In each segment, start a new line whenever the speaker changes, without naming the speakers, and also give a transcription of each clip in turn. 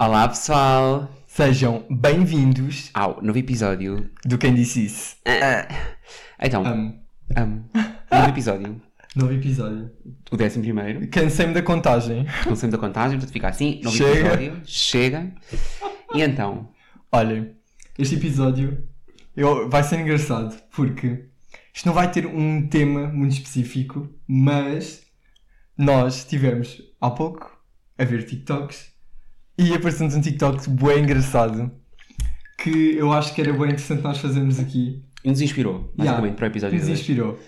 Olá pessoal!
Sejam bem-vindos
Ao novo episódio.
do Quem Disse Isso.
Então,
Amo.
amo. novo episódio.
Novo episódio.
O décimo primeiro.
Cansei-me da contagem.
Começamos a contagem, portanto fica assim. Novo
Chega.
episódio. Chega. E então,
Olhem, este episódio eu- vai ser engraçado porque isto não vai ter um tema muito específico, mas nós estivemos há pouco a ver TikToks e apareceu-nos um TikTok bem engraçado que eu acho que era bem interessante nós fazermos aqui.
nos inspirou, basicamente,
Yeah,
para o episódio
nos inspirou.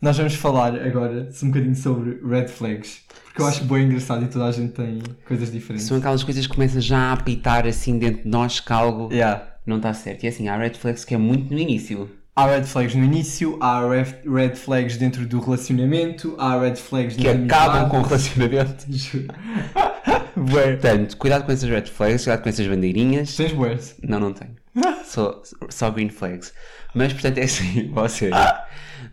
Nós vamos falar agora um bocadinho sobre red flags, porque eu acho bem engraçado e toda a gente tem coisas diferentes.
São aquelas coisas que começam já a apitar assim dentro de nós que algo
Yeah.
não está certo. E assim, há red flags que é muito no início.
Há red flags no início, há red flags dentro do relacionamento, há red flags
Que acabam com o relacionamento.
Juro. Bué.
Portanto, cuidado com essas red flags, cuidado com essas bandeirinhas.
Tens boas.
Não, não tenho. Só, só green flags. Mas, portanto, é assim, vocês.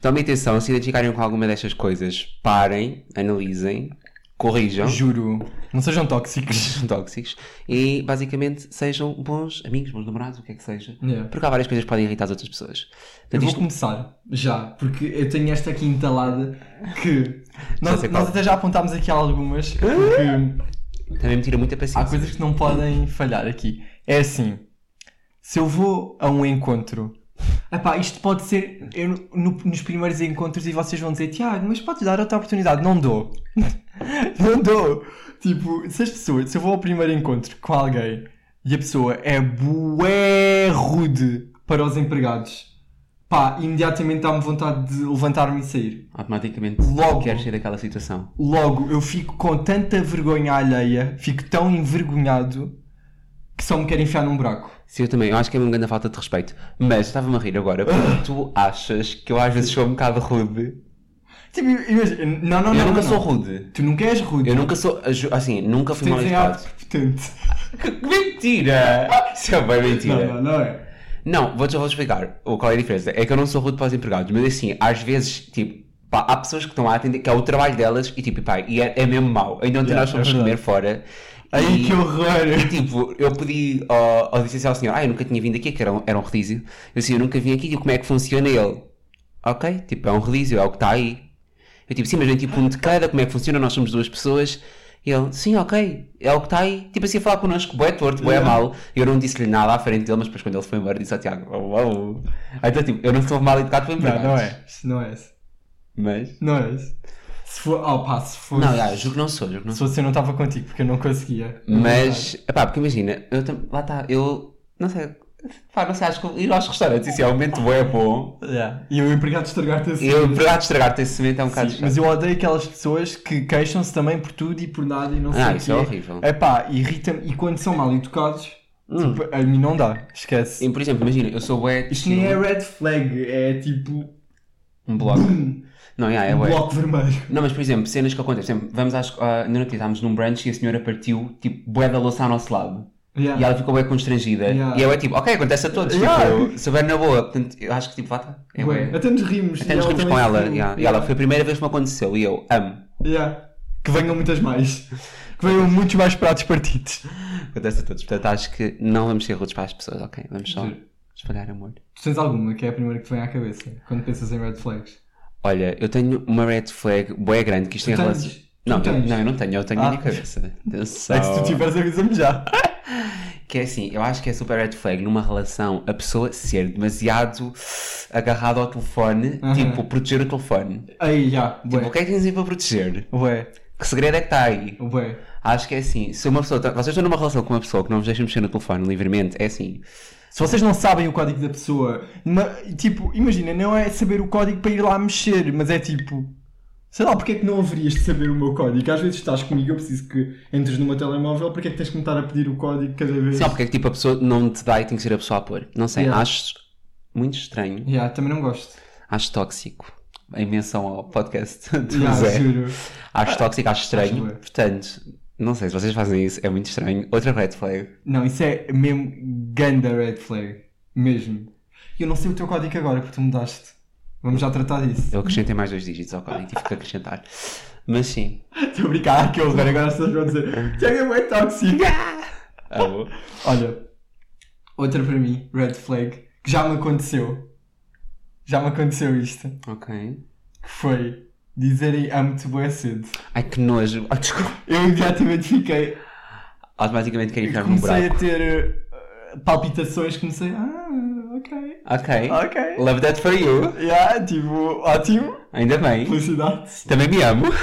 Tomem atenção, se identificarem com alguma destas coisas, parem, analisem, corrijam,
Juro. Não sejam tóxicos.
sejam tóxicos e, basicamente, sejam bons amigos, bons namorados, o que é que seja.
Yeah.
Porque há várias coisas que podem irritar as outras pessoas.
Eu
Portanto,
vou
isto,
começar já, porque eu tenho esta aqui entalada que nós, nós até já apontámos aqui algumas porque
também me tira muita
há
paciência.
coisas que não podem falhar aqui. É assim, se eu vou a um encontro, epá, isto pode ser eu, no- nos primeiros encontros e vocês vão dizer, Tiago, mas podes dar outra oportunidade. Não dou. não dou. Tipo, se as pessoas, se eu vou ao primeiro encontro com alguém e a pessoa é bué rude para os empregados, pá, imediatamente dá-me vontade de levantar-me e sair.
Automaticamente
Logo.
queres sair daquela situação.
Logo, eu fico com tanta vergonha alheia, fico tão envergonhado que só me quero enfiar num buraco.
Sim, eu também. Eu acho que é uma grande falta de respeito. Mas estava-me a rir agora porque tu achas que eu às vezes sou um bocado rude.
Tipo, imagina, não, não,
eu
não.
nunca
não,
sou rude.
Tu nunca és rude.
Eu nunca sou. Assim, nunca fui mal educado. Que mentira! Isso é bem mentira.
Não, não, não é.
Não, vou-te vou explicar qual é a diferença. É que eu não sou rude para os empregados, mas assim, às vezes, tipo, pá, há pessoas que estão a atender, que é o trabalho delas, e tipo, pá, e é, é mesmo mau. Ainda ontem
Yeah,
nós fomos
é
comer fora.
Ai,
e,
que horror!
E tipo, eu pedi ao, ao ao senhor, ah, eu nunca tinha vindo aqui, que era um, era um rodízio. Eu disse, eu nunca vim aqui, e como é que funciona ele? Ok, tipo, é um rodízio, é o que está aí. Eu tipo, sim, mas vem tipo um de cada, como é que funciona? Nós somos duas pessoas. E ele, sim, ok, é o que está aí. Tipo assim, a falar connosco, bué torto, bué
Yeah.
mal. Eu não disse-lhe nada à frente dele, mas depois quando ele foi embora, disse ao Tiago, oh, oh. Então, tipo, eu não sou mal educado para
Não, não é. Não é esse.
Mas...
Não é esse. Se for. Oh, pá, se fosse.
Não, já, juro que não sou, juro que não
Se
sou.
fosse eu não estava contigo, porque eu não conseguia.
Mas, epá, porque imagina, eu lá está, eu, não sei, pá, não sei, acho que ir aos restaurantes, isso é um momento bué bom.
Yeah. E o empregado estragar-te assim.
E eu, empregado estragar-te esse momento é um bocado
Sim, mas eu odeio aquelas pessoas que queixam-se também por tudo e por nada e não sei
Ah,
o
isso é horrível.
É pá, irrita-me. E quando são mal educados,
Hum.
tipo, a mim não dá. Esquece.
E, por exemplo, imagina, eu sou bué...
Isto nem é red flag, é tipo
Um bloco. Não, já, é
um bloco vermelho.
Não, mas por exemplo, cenas que acontecem, por exemplo, vamos às... Uh, outro estávamos num brunch e a senhora partiu, tipo, bué da louça ao nosso lado.
Yeah.
E ela ficou bué constrangida.
Yeah.
E eu é tipo, ok, acontece a todos,
Yeah.
tipo, na boa. Portanto, eu acho que tipo, lá está. É bué.
Até nos rimos.
Até nos rimos com ela. yeah. E ela, foi a primeira vez que me aconteceu e eu amo.
Yeah. Que venham muitas mais. Que venham muitos mais pratos partidos.
Acontece a todos. Portanto, acho que não vamos ser rudes para as pessoas, ok? Vamos só
Juro.
espalhar amor.
Tu tens alguma que é a primeira que te vem à cabeça quando pensas em red flags?
Olha, eu tenho uma red flag bué grande que isto
Tu
tem
tens?
relação. Não, não, eu não tenho, eu tenho na
Ah.
minha cabeça. Atenção.
É se tu tiveres, avisa-me já.
Que é assim, eu acho que é super red flag numa relação a pessoa ser demasiado agarrada ao telefone,
Aham.
tipo, proteger o telefone.
Aí, já.
Tipo, o que é que tens aí para proteger?
Ué.
Que segredo é que está aí?
Ué.
Acho que é assim, se uma pessoa. tá- Vocês estão numa relação com uma pessoa que não vos deixa mexer no telefone livremente, é assim.
Se vocês não sabem o código da pessoa, tipo, imagina, não é saber o código para ir lá mexer, mas é tipo, sei lá, porque é que não haverias de saber o meu código? Às vezes estás comigo, eu preciso que entres no meu telemóvel, porque é que tens que me estar a pedir o código cada vez?
Só porque é que tipo a pessoa não te dá e tem que ser a pessoa a pôr. Não sei,
Yeah.
acho muito estranho,
Yeah, também não gosto.
acho tóxico. Em menção ao podcast do
Yeah,
Zé.
juro.
Acho tóxico, acho estranho.
Bué.
Portanto, não sei se vocês fazem isso, é muito estranho. Outra red flag.
Não, isso é mesmo ganda red flag. Mesmo. E eu não sei o teu código agora, porque tu mudaste. Vamos já tratar disso.
Eu acrescentei mais dois dígitos ao código, tive que acrescentar. Mas sim.
Estou a brincar, ah, que horror, agora as pessoas vão dizer Tiago é bem tóxico.
Amo.
Olha, outra para mim, red flag, que já me aconteceu. Já me aconteceu isto.
Ok.
Que foi dizerem amo-te bué cedo.
Ai que nojo. Ah, desculpa.
Eu imediatamente fiquei.
Automaticamente quero enfiar num
comecei a
buraco.
ter uh, palpitações, comecei. Ah, ok.
Ok.
Ok.
Love that for you.
Yeah, tipo, ótimo.
Ainda bem.
Felicidades.
Também me amo.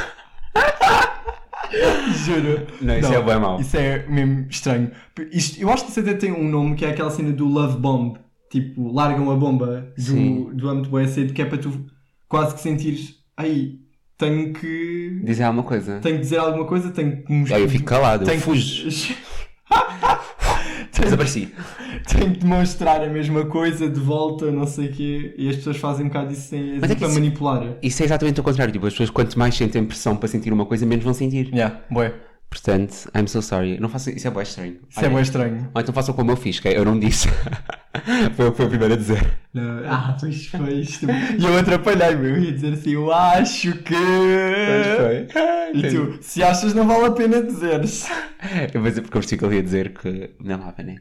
Juro.
Não, isso é bué mau.
Isso é mesmo estranho. Isto, eu acho que isso até tem um nome que é aquela cena do love bomb. Tipo, largam a bomba
Sim.
do, do âmbito bué cedo, que é para tu quase que sentires. Aí, tenho que.
Dizer alguma coisa.
Tenho que dizer alguma coisa, tenho que mostrar.
Aí eu fico calado, eu
tenho que-
fujo.
tenho,
Desapareci.
tenho que demonstrar a mesma coisa de volta, não sei o quê. E as pessoas fazem um bocado isso sem,
Mas é
para
isso-
manipular.
Isso é exatamente o contrário. Tipo, as pessoas quanto mais sentem pressão para sentir uma coisa, menos vão sentir.
Yeah, bué.
Portanto, I'm so sorry. Não faço... Isso é bem estranho.
Isso é bué estranho.
Ou então façam como eu fiz, que é, eu não disse. foi fui o primeiro a dizer.
Não, Ah, pois foi isto. E eu atrapalhei-me. Eu ia dizer assim, eu acho que. E tu, se achas, não vale a pena dizeres.
Eu vou dizer porque eu percebi que ele ia dizer que não vale, né?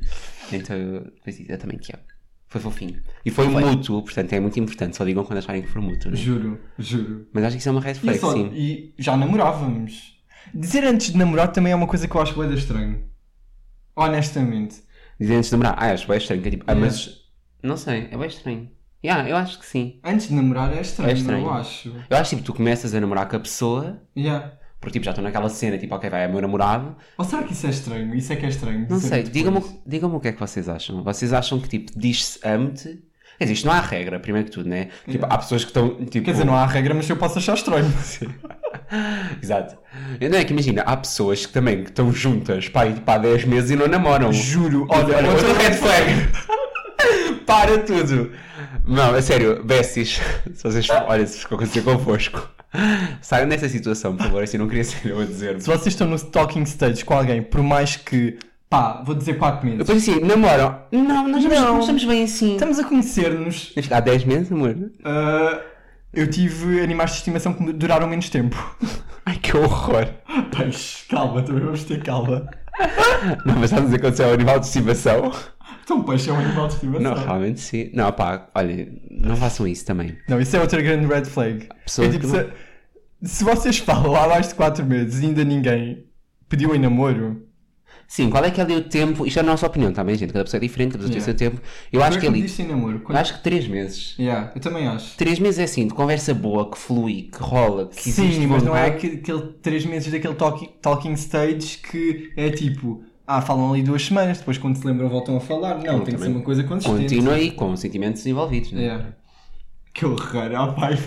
Então depois disse, eu também que é. Foi fofinho. E foi, mútuo, portanto é muito importante. Só digam quando acharem que for mútuo. Né?
Juro, juro.
Mas acho que isso é uma red
E,
flag,
só-
sim.
e já namorávamos. Dizer antes de namorar também é uma coisa que eu acho da estranho. Honestamente.
Dizer antes de namorar, ah, acho bem estranho. Que é tipo, ah, mas. Não sei, é bem estranho. Yeah, eu acho que sim.
Antes de namorar é estranho,
É estranho.
não acho.
Eu acho tipo, tu começas a namorar com a pessoa,
Yeah.
porque tipo, já estou naquela cena, tipo, ok, vai, é meu namorado.
Ou será que isso é estranho? Isso é que é estranho.
Não sei,
depois.
digam-me digam o que é que vocês acham. Vocês acham que tipo, diz-se ame-te? Quer dizer, isto não há regra, primeiro que tudo, né? Tipo,
Yeah.
há pessoas que estão. Tipo,
Quer dizer, não há regra, mas eu posso achar estranho.
Exato. Não é que imagina, há pessoas que também que estão juntas pá, e, há 10 meses e não namoram.
Juro. Olha,
Olha, outro red flag. Para tudo. Não, é sério, besties. Se vocês, olha, se ficou acontecer convosco, saiam dessa situação, por favor. Assim, não queria ser eu a dizer.
Se vocês estão no talking stage com alguém, por mais que, pá, vou dizer 4 meses,
Depois assim, namoram. Não, nós
Não.
estamos bem assim.
estamos a conhecer-nos.
Há 10 meses, amor?
ah, eu tive animais de estimação que duraram menos tempo.
Ai, que horror.
Pois, calma, também vamos ter calma.
Não, mas estás a dizer que é um animal de estimação?
Então, peixe é um animal de estimação.
Não, realmente sim. Não, pá, olha, não façam isso também.
Não, isso é outra grande red flag.
Pessoas
É tipo,
que
se, se vocês falam há mais de 4 meses e ainda ninguém pediu em namoro,
Sim, qual é que é ali o tempo? Isto é a nossa opinião, tá bem, gente? Cada pessoa é diferente, cada pessoa tem o seu tempo. Eu acho que
Quando
ali.
disse em namoro,
Eu
quando...
acho que 3 meses.
Yeah, eu também acho.
3 meses é assim, de conversa boa, que flui, que rola, que existe
Sim, mas não é aquele, aquele 3 meses daquele talking, talking stage que é tipo, ah, falam ali duas semanas, depois quando se lembram voltam a falar. Não,
Não,
tem que ser
também.
uma coisa consistente.
Continua aí com sentimentos envolvidos, né?
Yeah. Que horror, ah pai.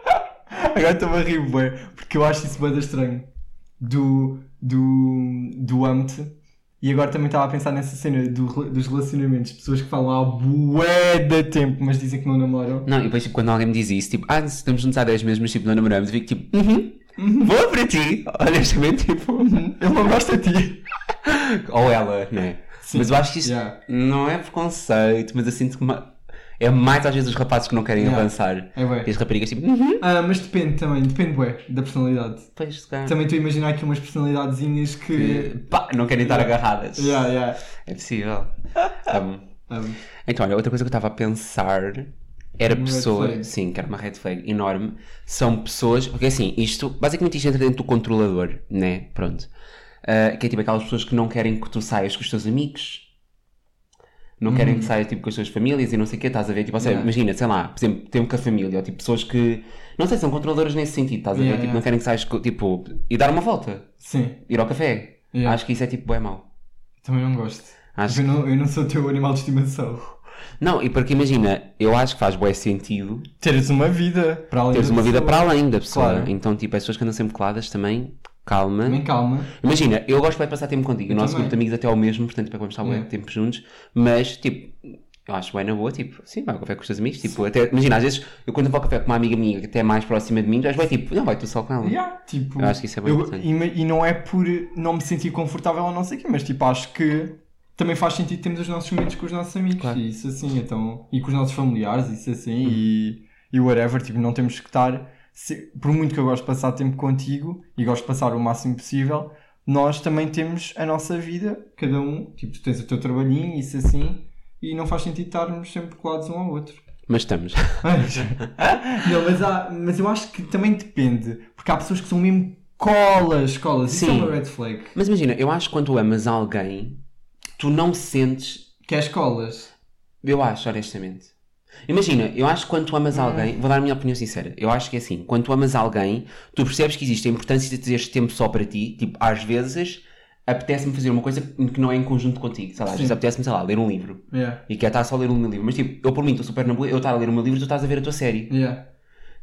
Agora estou-me a rir, bué, porque eu acho isso bem estranho. Do. do. do âmbito. E agora também estava a pensar nessa cena do, dos relacionamentos. Pessoas que falam há bué de tempo, mas dizem que não namoram.
Não, e depois tipo, quando alguém me diz isso, tipo, ah, estamos juntos há 10 meses, mas tipo, não namoramos, eu fico tipo, uhum, boa para ti, honestamente, tipo,
Ele não gosta de ti.
ou ela, né?
Sim.
Mas eu acho que isto
Yeah.
não é preconceito, mas eu sinto que ma- é mais às vezes os rapazes que não querem
Yeah.
avançar.
É bué.
E as raparigas tipo, uhum,
Ah, mas depende também, depende bué da personalidade.
pois, se calhar.
Também estou a imaginar aqui umas personalidadezinhas que.
Que, pá, não querem estar agarradas.
Yeah, yeah.
É possível. Um,
Ah,
então, olha, outra coisa que eu estava a pensar era
Uma flag.
Sim, que era uma red flag enorme. São pessoas. Porque assim, isto. Basicamente isto entra dentro do controlador, né? Pronto. Ah, que é tipo aquelas pessoas que não querem que tu saias com os teus amigos. Não querem que saias tipo com as tuas famílias e não sei o quê, estás a ver? Tipo, ou seja,
Yeah.
imagina, sei lá, por exemplo, tempo com a família, ou tipo pessoas que. Não sei, são controladoras nesse sentido, estás a ver?
Yeah,
Tipo,
yeah.
não querem que saias tipo. e dar uma volta,
Sim,
ir ao café.
Yeah.
Acho que isso é tipo, é mau.
também não gosto.
Acho
eu, não, eu não sou teu animal de estimação.
Não, e porque imagina, eu acho que faz bué sentido
Teres uma vida para além
teres
da
uma vida
pessoa.
para além da pessoa.
Claro.
Então, tipo, as pessoas que andam sempre coladas também, calma.
Também calma.
Imagina, eu gosto bem de passar tempo contigo.
Eu
o nosso
também.
grupo de amigos até é o mesmo, portanto, estar bué
Yeah.
tempo juntos. Mas, tipo, eu acho bem na boa, tipo, sim, vai ao café com os teus amigos. Tipo, até, imagina, às vezes, eu quando vou ao café com uma amiga minha que até é mais próxima de mim, já bem tipo, não, vai tu só com ela.
Yeah, tipo,
Eu acho que isso é bem
eu-
importante.
e, e não é por não me sentir confortável ou não sei o quê, mas tipo, acho que também faz sentido termos os nossos momentos com os nossos amigos
Claro.
e isso assim, então, e com os nossos familiares, isso assim, e, e whatever, tipo, não temos que estar, se- por muito que eu gosto de passar tempo contigo e gosto de passar o máximo possível, nós também temos a nossa vida, cada um, tipo, tu tens o teu trabalhinho, isso assim, e não faz sentido estarmos sempre colados um ao outro.
Mas estamos.
Mas, não, mas, há, mas eu acho que também depende, porque há pessoas que são mesmo colas, colas, isso é
Sim.
uma red flag.
Mas imagina, eu acho que quando tu amas alguém, tu não sentes.
Queres colas?
Eu acho, honestamente. Imagina, eu acho que quando tu amas
Hum.
alguém, vou dar a minha opinião sincera. Eu acho que é assim, quando tu amas alguém, tu percebes que existe a importância de teres tempo só para ti. Tipo, às vezes apetece-me fazer uma coisa que não é em conjunto contigo. Sei lá, às
Sim.
vezes apetece-me, sei lá, ler um livro.
Yeah.
E quer estar só a ler o meu livro. Mas tipo, eu por mim estou super na boa, eu estar a ler o meu livro, tu estás a ver a tua série.
Yeah.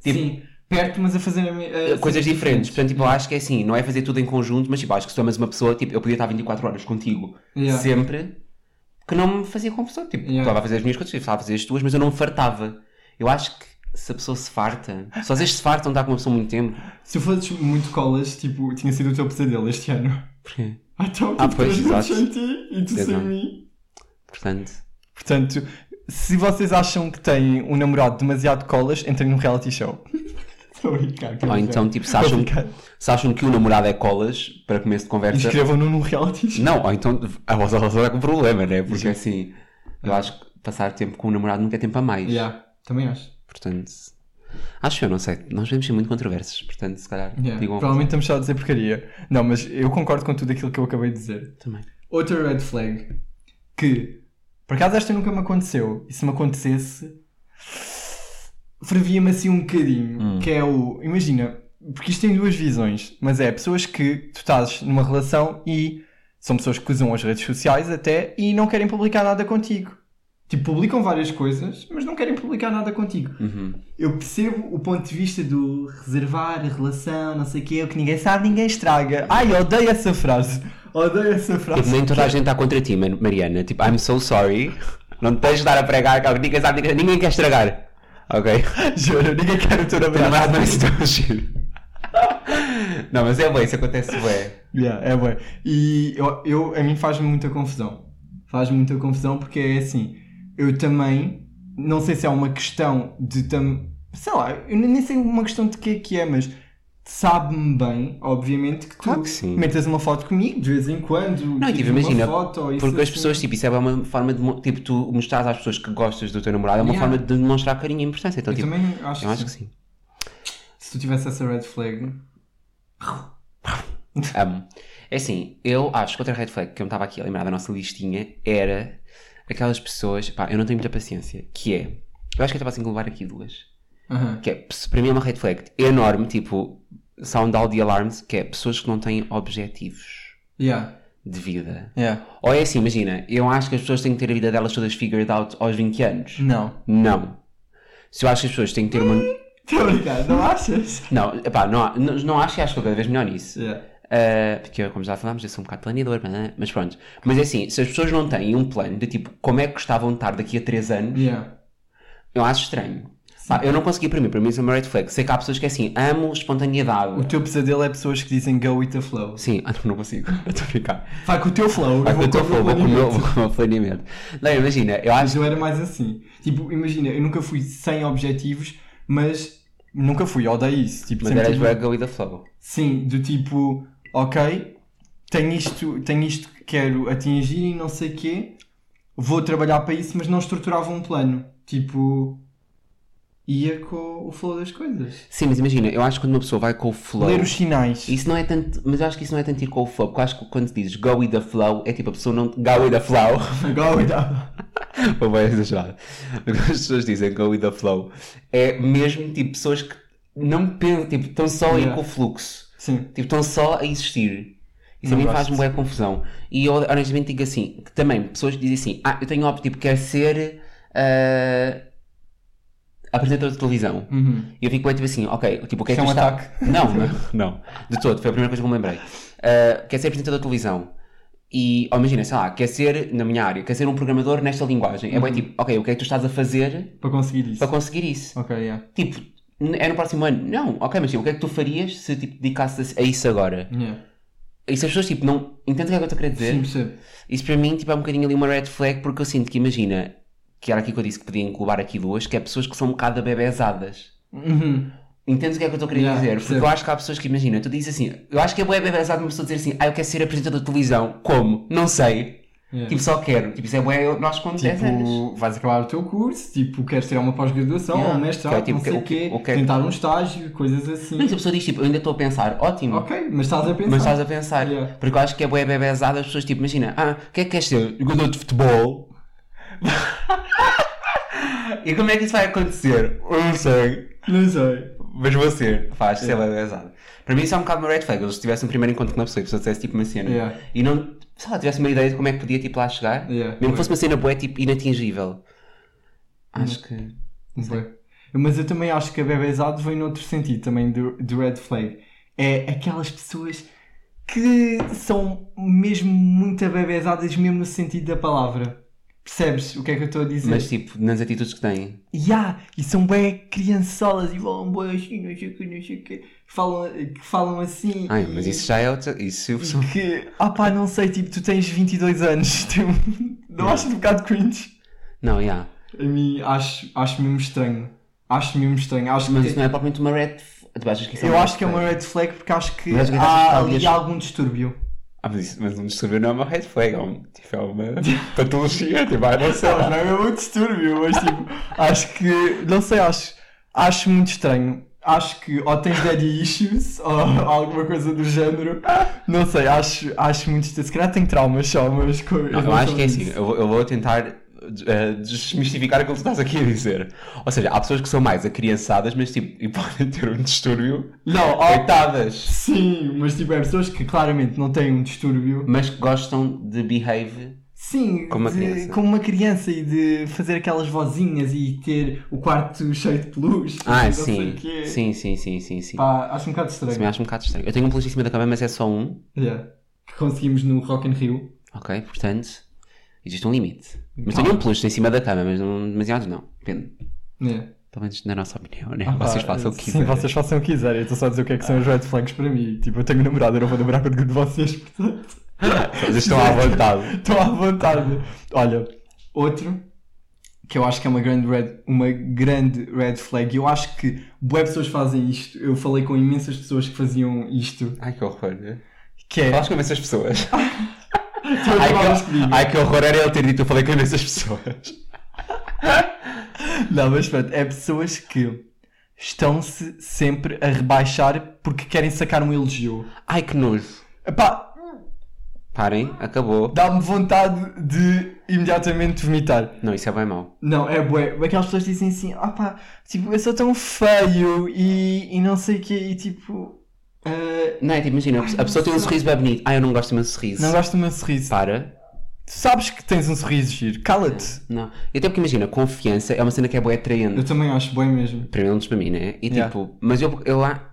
Tipo-
Sim, perto, mas a fazer a a-
coisas
cenas
diferentes. Portanto, tipo, eu acho que é assim, não é fazer tudo em conjunto, mas tipo, acho que se tu amas uma pessoa, tipo, eu podia estar 24 horas contigo
Yeah.
sempre, que não me fazia confusão. Tipo,
Yeah.
estava a fazer as minhas coisas, eu estava a fazer as tuas, mas eu não me fartava. Eu acho que se a pessoa se farta, se vocês se fartam, está com uma pessoa muito tempo.
Se eu fosses muito colas, tipo, tinha sido o teu pesadelo este ano.
Porquê?
Ah, então,
Ah,
tipo,
pois, exato.
sem ti e tu sem mim.
Portanto,
Portanto, se vocês acham que têm um namorado demasiado colas, entrem num reality show. Estou a brincar.
ou então, tipo, se acham, se acham que o namorado é colas, para começo de conversa.
Inscrevam-no num reality show.
Não, ou então a vossa relação está com problema, né? Porque
Sim.
assim, eu acho que passar tempo com o namorado nunca é tempo a mais.
Yeah, também acho.
Portanto, acho eu, não sei. Nós devemos ser muito controversos. Portanto, se calhar,
Yeah.
digam
Provavelmente estamos só a dizer porcaria. Não, mas eu concordo com tudo aquilo que eu acabei de dizer.
também.
Outra red flag que, por acaso, esta nunca me aconteceu. E se me acontecesse, fervia-me assim um bocadinho.
Hum.
Que é o. Imagina, porque isto tem duas visões, mas é pessoas que tu estás numa relação e são pessoas que usam as redes sociais até e não querem publicar nada contigo. Tipo, publicam várias coisas, mas não querem publicar nada contigo.
Uhum.
Eu percebo o ponto de vista do reservar a relação, não sei o quê, o que ninguém sabe, ninguém estraga. Ai, odeio essa frase. Odeio essa frase.
Tipo, nem toda a gente está contra ti, Mariana. Tipo, I'm so sorry. Não te tens de dar a pregar que ninguém sabe, ninguém, ninguém quer estragar. Ok?
Juro, ninguém quer o teu
namorado não é assim tão giro. Não, mas é bem, isso acontece bem.
Yeah, é bom. E eu, eu, a mim faz-me muita confusão. Faz-me muita confusão porque é assim, eu também, não sei se é uma questão de tam, sei lá, eu nem sei uma questão de que é que é, mas sabe-me bem, obviamente, que tu
Claro que
metas uma foto comigo de vez em quando.
Não,
tipo,
imagina,
uma foto, ou isso
Porque as
assim.
pessoas, tipo, isso é uma forma de. Tipo, tu mostrar às pessoas que gostas do teu namorado é uma
Yeah.
forma de demonstrar carinho e importância. Então,
Eu
tipo,
também acho,
eu
que,
acho que
sim. Se tu tivesse essa red flag.
Amo. É assim, eu acho que outra red flag que eu me estava aqui a lembrar da nossa listinha era aquelas pessoas, pá, eu não tenho muita paciência, que é, eu acho que eu estava assim a levar aqui duas, que é, para mim é uma red flag enorme, tipo, sound the alarms, que é pessoas que não têm objetivos
Yeah.
de vida.
Yeah.
Ou é assim, imagina, eu acho que as pessoas têm que ter a vida delas todas figured out aos 20 anos.
Não.
Não. Se eu acho que as pessoas têm que ter uma...
Estou a brincar, não achas?
Não, epá, não, não, não acho que acho que eu cada vez melhor nisso.
Yeah.
Uh, porque eu, como já falámos, eu sou um bocado planeador, mas, mas pronto. Mas é assim, se as pessoas não têm um plano de tipo como é que gostavam de estar daqui a 3 anos,
Yeah.
eu acho estranho. Pá, eu não consegui para mim, para mim isso é uma red flag. Sei que há pessoas que é assim, amo espontaneidade.
O teu pesadelo é pessoas que dizem go with the flow.
Sim, ah, não consigo. Estou a ficar.
Vai com o teu flow.
Vai com o
vou
teu
com
flow, vou com o meu,
planeamento.
o meu. Não, imagina, eu
Mas
acho.
eu era mais assim. Tipo, imagina, eu nunca fui sem objetivos, mas nunca fui, odeio isso. Tipo,
Mas eras
tive-
bué go with the flow.
Sim, do tipo, ok, tenho isto, tenho isto que quero atingir e não sei quê, vou trabalhar para isso, mas não estruturava um plano. Tipo, ia com o flow das coisas.
Sim, mas imagina, eu acho que quando uma pessoa vai com o flow.
Ler os sinais.
Isso não é tanto, mas eu acho que isso não é tanto ir com o flow, porque eu acho que quando dizes go with the flow, é tipo a pessoa não. Go with the flow.
Go with the...
Foi bem exagerado. Quando as pessoas dizem go with the flow, é mesmo tipo pessoas que não pensam, tipo, estão só a ir
Yeah.
com o fluxo.
Sim.
Tipo, estão só a existir. Isso
Não
a mim faz-me boa confusão. E eu honestamente digo assim, que também pessoas dizem assim, ah, eu tenho óbvio, tipo, quero ser ah, apresentador de televisão.
Uhum.
E eu fico bem tipo assim, ok, tipo, o que é que
Isso
tu
é um
está...
ataque.
Não, não, não, de todo, foi a primeira coisa que me lembrei. Uh, quer ser apresentador de televisão e, oh, imagina, sei lá, quer ser, na minha área, quer ser um programador nesta linguagem. É bem
Uhum.
tipo, ok, o que é que tu estás a fazer
Para conseguir isso.
para conseguir isso?
Ok, yeah.
Tipo, é no próximo ano? Não, ok, mas tipo, o que é que tu farias se tipo, dedicasses a isso agora?
yeah.
E se as pessoas, tipo, não... Entendes o que é que eu estou a querer dizer?
Sim, percebo.
Isso para mim, tipo, é um bocadinho ali uma red flag porque eu sinto que, imagina, que era aqui que eu disse que podia englobar aqui duas, que é pessoas que são um bocado abebezadas.
Uhum.
Entendes o que é que eu estou a querer
Yeah,
dizer? Porque
percebo.
eu acho que há pessoas que imagina, tu dizes assim, eu acho que é bem pesado uma pessoa dizer assim, ah, eu quero ser apresentador de televisão. Como? Não sei.
Yeah.
Tipo, só quero. Tipo, isso é bué nós com 10 anos.
Tipo, vais acabar o teu curso, tipo, queres tirar uma pós-graduação
Yeah.
ou um mestrado,
é tipo,
não sei
o
quê,
o que é-
tentar um estágio, coisas assim.
Se a pessoa diz tipo, eu ainda estou a pensar, ótimo.
Ok, mas estás a pensar.
Mas estás a pensar.
Yeah.
Porque eu acho que é bué bebezado as pessoas tipo, imagina, ah, o que é que queres ser? Jogador de futebol? E como é que isso vai acontecer? Não sei.
Não sei.
Mas vou ser. Faz, isso é
Yeah.
bebezado. Para mim isso é um bocado uma red flag. Eles tivessem um primeiro encontro com uma pessoa e a pessoa dissesse tipo uma cena.
Yeah.
E não, sei lá, tivesse uma ideia de como é que podia tipo lá chegar.
Yeah.
Mesmo que fosse uma cena bué tipo inatingível. Acho que...
Bué. Mas eu também acho que a bebezado vem noutro sentido também do, do red flag. É aquelas pessoas que são mesmo muito abebezadas mesmo no sentido da palavra. Percebes o que é que eu estou a dizer?
Mas tipo, nas atitudes que têm.
Ya, e são bem criançolas e falam bem assim, não sei o que, não sei o que. Falam, que falam assim.
Ai,
e-
mas isso já é outra... Isso...
e que, ah pá, não sei, tipo, tu tens 22 anos, tipo, não achas um bocado cringe?
Não, já.
A mim, acho, acho mesmo estranho. Acho mesmo estranho. Acho
Mas
que,
isso não é propriamente uma red... f- Tu achas que isso é
eu acho que é uma
flag?
red flag porque acho que
Mas é
há
que
ali algum distúrbio.
Ah, mas, isso, mas um distúrbio não é uma red flag, é, um, tipo, é uma patologia, tipo, ah, não sei
Não, não é muito distúrbio, mas tipo, acho que, não sei, acho, acho muito estranho. Acho que ou tens daddy issues ou alguma coisa do género. Não sei, acho, acho muito estranho. Se calhar tenho traumas só, mas. co-
Não, eu acho que é assim, eu, eu vou tentar eh, desmistificar aquilo que tu estás aqui a dizer. Ou seja, há pessoas que são mais acriançadas, mas tipo, e podem ter um distúrbio.
Não,
Coitadas!
sim, mas tipo, é pessoas que claramente não têm um distúrbio.
Mas que gostam de behave.
Sim,
Como uma
de-
criança.
como uma criança e de fazer aquelas vozinhas e ter o quarto cheio de peluche.
Ah, sim. Sim, sim, sim, sim, sim.
Pá, acho um bocado estranho.
acho um bocado estranho. Eu tenho um peluche em cima da cama, mas é só um.
Yeah. Que conseguimos no Rock in Rio.
Ok, portanto, existe um limite. Mas tenho um peluche em cima da cama, mas não, demasiados não. Depende.
Yeah.
Pelo menos na nossa opinião, né?
Ah, pá,
vocês façam o que
Sim,
quiserem.
vocês façam o que quiserem. Eu estou só a dizer o que é que são os red flags para mim. Tipo, eu tenho namorado, eu não vou namorar com nenhum de vocês, portanto.
Vocês estão à vontade.
Estou à vontade. Olha, outro que eu acho que é uma grande red, uma grande red flag. Eu acho que boas pessoas fazem isto. Eu falei com imensas pessoas que faziam isto.
Ai que horror, né?
Que é.
Falas com imensas pessoas. Ai que, ai que horror era ele ter dito eu falei com imensas pessoas.
Não, mas pronto, é pessoas que estão-se sempre a rebaixar porque querem sacar um elogio.
Ai que nojo.
Epá,
Parem, acabou.
dá-me vontade de imediatamente vomitar.
Não, isso é bem mau.
Não, é bué. Aquelas pessoas dizem assim, ah pá, tipo, eu sou tão feio e, e não sei o quê, e tipo, ah,
Não é tipo, imagina, a pessoa tem um sorriso bem bonito. Ai, eu não gosto do meu sorriso.
não gosto do meu sorriso.
Para.
Tu sabes que tens um sorriso giro, cala-te.
Não. E até porque imagina, confiança é uma cena que é boa atraente.
Eu também acho bué mesmo.
Pelo menos para mim, né? E
Yeah.
tipo, mas eu, eu lá.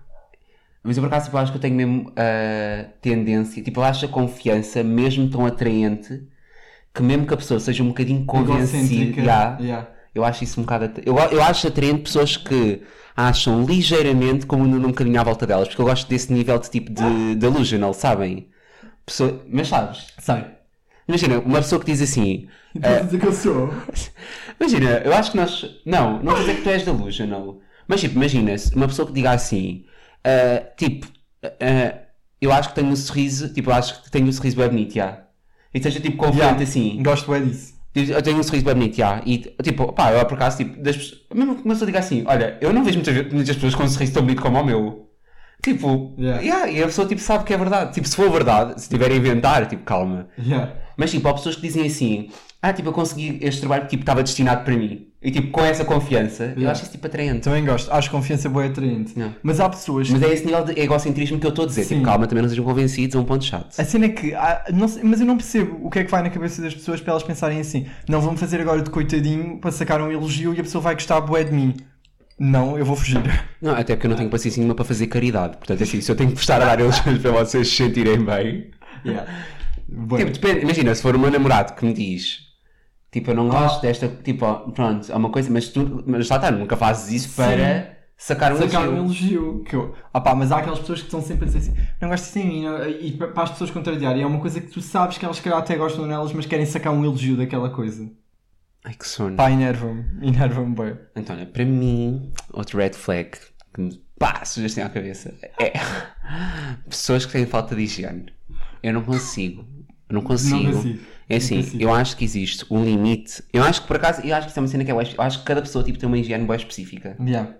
Mas eu por acaso tipo, acho que eu tenho mesmo a tendência, tipo, eu acho a confiança mesmo tão atraente que mesmo que a pessoa seja um bocadinho convencida,
Egocêntrica.
yeah,
Yeah.
eu acho isso um bocado. atra- Eu, eu acho atraente pessoas que acham ligeiramente como um bocadinho à volta delas, porque eu gosto desse nível de tipo de delusional, sabem? Pessoa, mas sabes?
Sai.
Imagina, uma pessoa que diz assim.
Estás a dizer que eu sou?
Imagina, eu acho que nós. Não, não quer dizer que tu és delusional. Mas tipo, imagina-se, uma pessoa que diga assim, ah, tipo, ah, eu acho que tenho um sorriso, tipo, eu acho que tenho um sorriso bem bonito, já. E seja tipo confiante
Yeah.
assim.
Gosto bué disso.
Eu tenho um sorriso bem bonito, já. E tipo, pá, eu por acaso, tipo, das, pessoas- mesmo uma pessoa diga assim, olha, eu não vejo muitas, muitas pessoas com um sorriso tão bonito como o meu. Tipo,
Yeah.
yeah, e a pessoa tipo, sabe que é verdade. Tipo, se for verdade, se tiver a inventar, tipo, calma.
Yeah.
Mas tipo, há pessoas que dizem assim, ah, tipo, eu consegui este trabalho que tipo, estava destinado para mim. E tipo, com essa confiança, eu
Yeah.
acho isso tipo atraente.
Também gosto. Acho confiança boa atraente.
Yeah.
Mas há pessoas
Mas é esse nível de egocentrismo que eu estou a dizer.
Sim.
Tipo, calma, também não sejam convencidos, é um ponto chato.
A cena é que, há- não sei- mas eu não percebo o que é que vai na cabeça das pessoas para elas pensarem assim: não, vamos fazer agora de coitadinho para sacar um elogio e a pessoa vai gostar bué de mim. Não, eu vou fugir.
Não, até porque eu não tenho paciência nenhuma para fazer caridade. Portanto, assim, se eu tenho que prestar a dar eles para vocês se sentirem bem.
Bué.
Tipo, depende, imagina, se for o meu namorado que me diz, tipo, eu não gosto desta, tipo, pronto, é uma coisa, mas tu, mas lá está, nunca fazes isso para sacar um
sacar um
elogio.
elogio. Que eu... ah, mas há aquelas pessoas que estão sempre a dizer assim: não gosto em mim. E pa- para as pessoas contrariarem, é uma coisa que tu sabes que elas, calhar, até gostam nelas, mas querem sacar um elogio daquela coisa.
Ai, que sono.
Pá, enerva-me. Enerva-me bem.
Olha, para mim, outro red flag que me pá, surge assim à cabeça é pessoas que têm falta de higiene. Eu não consigo. Eu não consigo.
consigo.
É assim,
Não consigo.
eu acho que existe um limite. Eu acho que por acaso, eu acho que isso é uma cena que é Eu acho que cada pessoa tipo, tem uma higiene bem específica.
Yeah.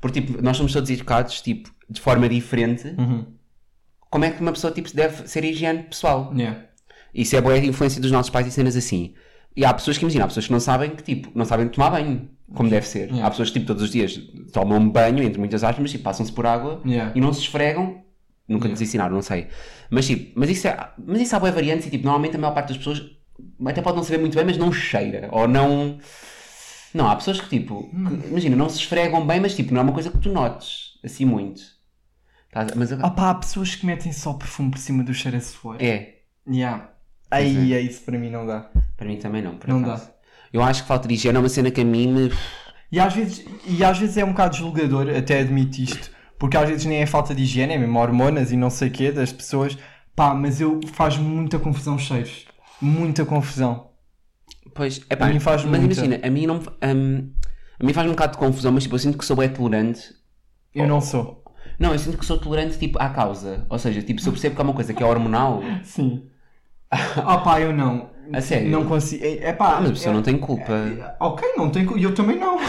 Porque tipo, nós somos todos educados tipo, de forma diferente.
Uhum.
Como é que uma pessoa tipo, deve ser higiene pessoal?
Yeah.
Isso é boa influência dos nossos pais e cenas assim. E há pessoas que imagina, há pessoas que não sabem que tipo, não sabem tomar banho, como deve ser.
Yeah.
Há pessoas que tipo, todos os dias tomam banho, entre muitas aspas, mas tipo, passam-se por água
Yeah.
e não se esfregam. Nunca nos ensinaram, não sei. Mas tipo, mas isso, é, mas isso há boas variantes e tipo, normalmente a maior parte das pessoas até pode não saber muito bem, mas não cheira. Ou não. Não, há pessoas que tipo, que, imagina, não se esfregam bem, mas tipo, não é uma coisa que tu notes assim muito. Mas
pá, há pessoas que metem só perfume por cima do cheiro a suor.
é,
Yeah. Aí,
é.
é isso para mim não dá.
para mim também não.
Não
acaso. Eu acho que falta de higiene é uma cena que a mim me.
E às vezes, e às vezes é um bocado julgador, até admito isto, porque às vezes nem é falta de higiene, é mesmo hormonas e não sei o quê das pessoas. Pá, mas eu faz muita confusão os cheiros. Muita confusão.
Pois, é
A mim faz
mas
muita.
imagina, a mim não. hum, a mim faz um bocado de confusão, mas tipo, eu sinto que sou bem tolerante.
Eu não sou.
Não, eu sinto que sou tolerante tipo à causa. Ou seja, tipo, se eu percebo que é uma coisa que é hormonal,
Sim. Ah pá, eu não.
A sério?
Não consigo. É, é pá.
mas a pessoa
é-
não tem culpa.
Ok, não tem culpa. Eu também não.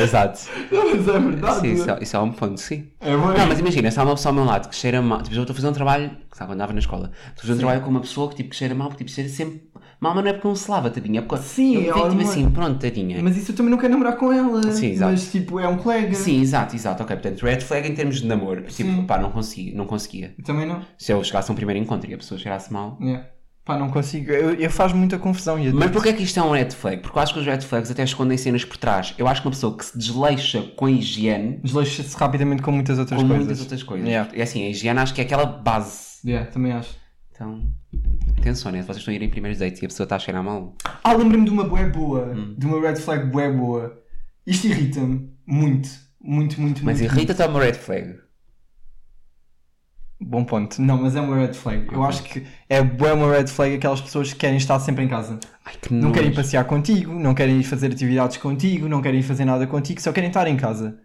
Exato.
Não, mas é verdade.
Sim, isso é, isso é um ponto, sim.
É bom.
Não, mas imagina, se há uma pessoa ao meu lado que cheira mal, tipo, eu estou a fazer um trabalho, sabe, andava na escola, estou a fazer um trabalho com uma pessoa que tipo que cheira mal, porque tipo, cheira sempre mal, mas não é porque não se lava, tadinha, é porque
Sim,
eu
é
vejo, tipo assim, pronto, tadinha.
Mas isso eu também não quero namorar com ela.
Sim, exato.
Mas tipo, é um colega.
Sim, exato, exato, ok, portanto, red flag em termos de namoro, tipo,
Sim.
pá, não consigo, não conseguia.
Também não.
Se eu chegasse a um primeiro encontro e a pessoa cheirasse mal.
Yeah. Pá, não consigo. Eu, eu faz muita confusão. E
Mas porquê é que isto é um red flag? Porque eu acho que os red flags até escondem cenas por trás. Eu acho que uma pessoa que se desleixa com a higiene,
Desleixa-se rapidamente com muitas outras
com
coisas.
muitas outras coisas.
Yeah.
É assim, a higiene acho que é aquela base.
Yeah, também acho.
Então, atenção, né? Se vocês estão a ir em primeiros dates e a pessoa está a cheirar mal.
Ah, lembrei-me de uma bué boa.
Hum.
De uma red flag bué boa. Isto irrita-me muito. Muito, muito,
Mas
muito.
irrita-te a uma red flag.
Bom ponto. Não, mas é uma red flag. Eu acho que é bué uma red flag aquelas pessoas que querem estar sempre em casa.
Ai, que
Não
nojo.
querem passear contigo, não querem fazer atividades contigo, não querem fazer nada contigo, só querem estar em casa.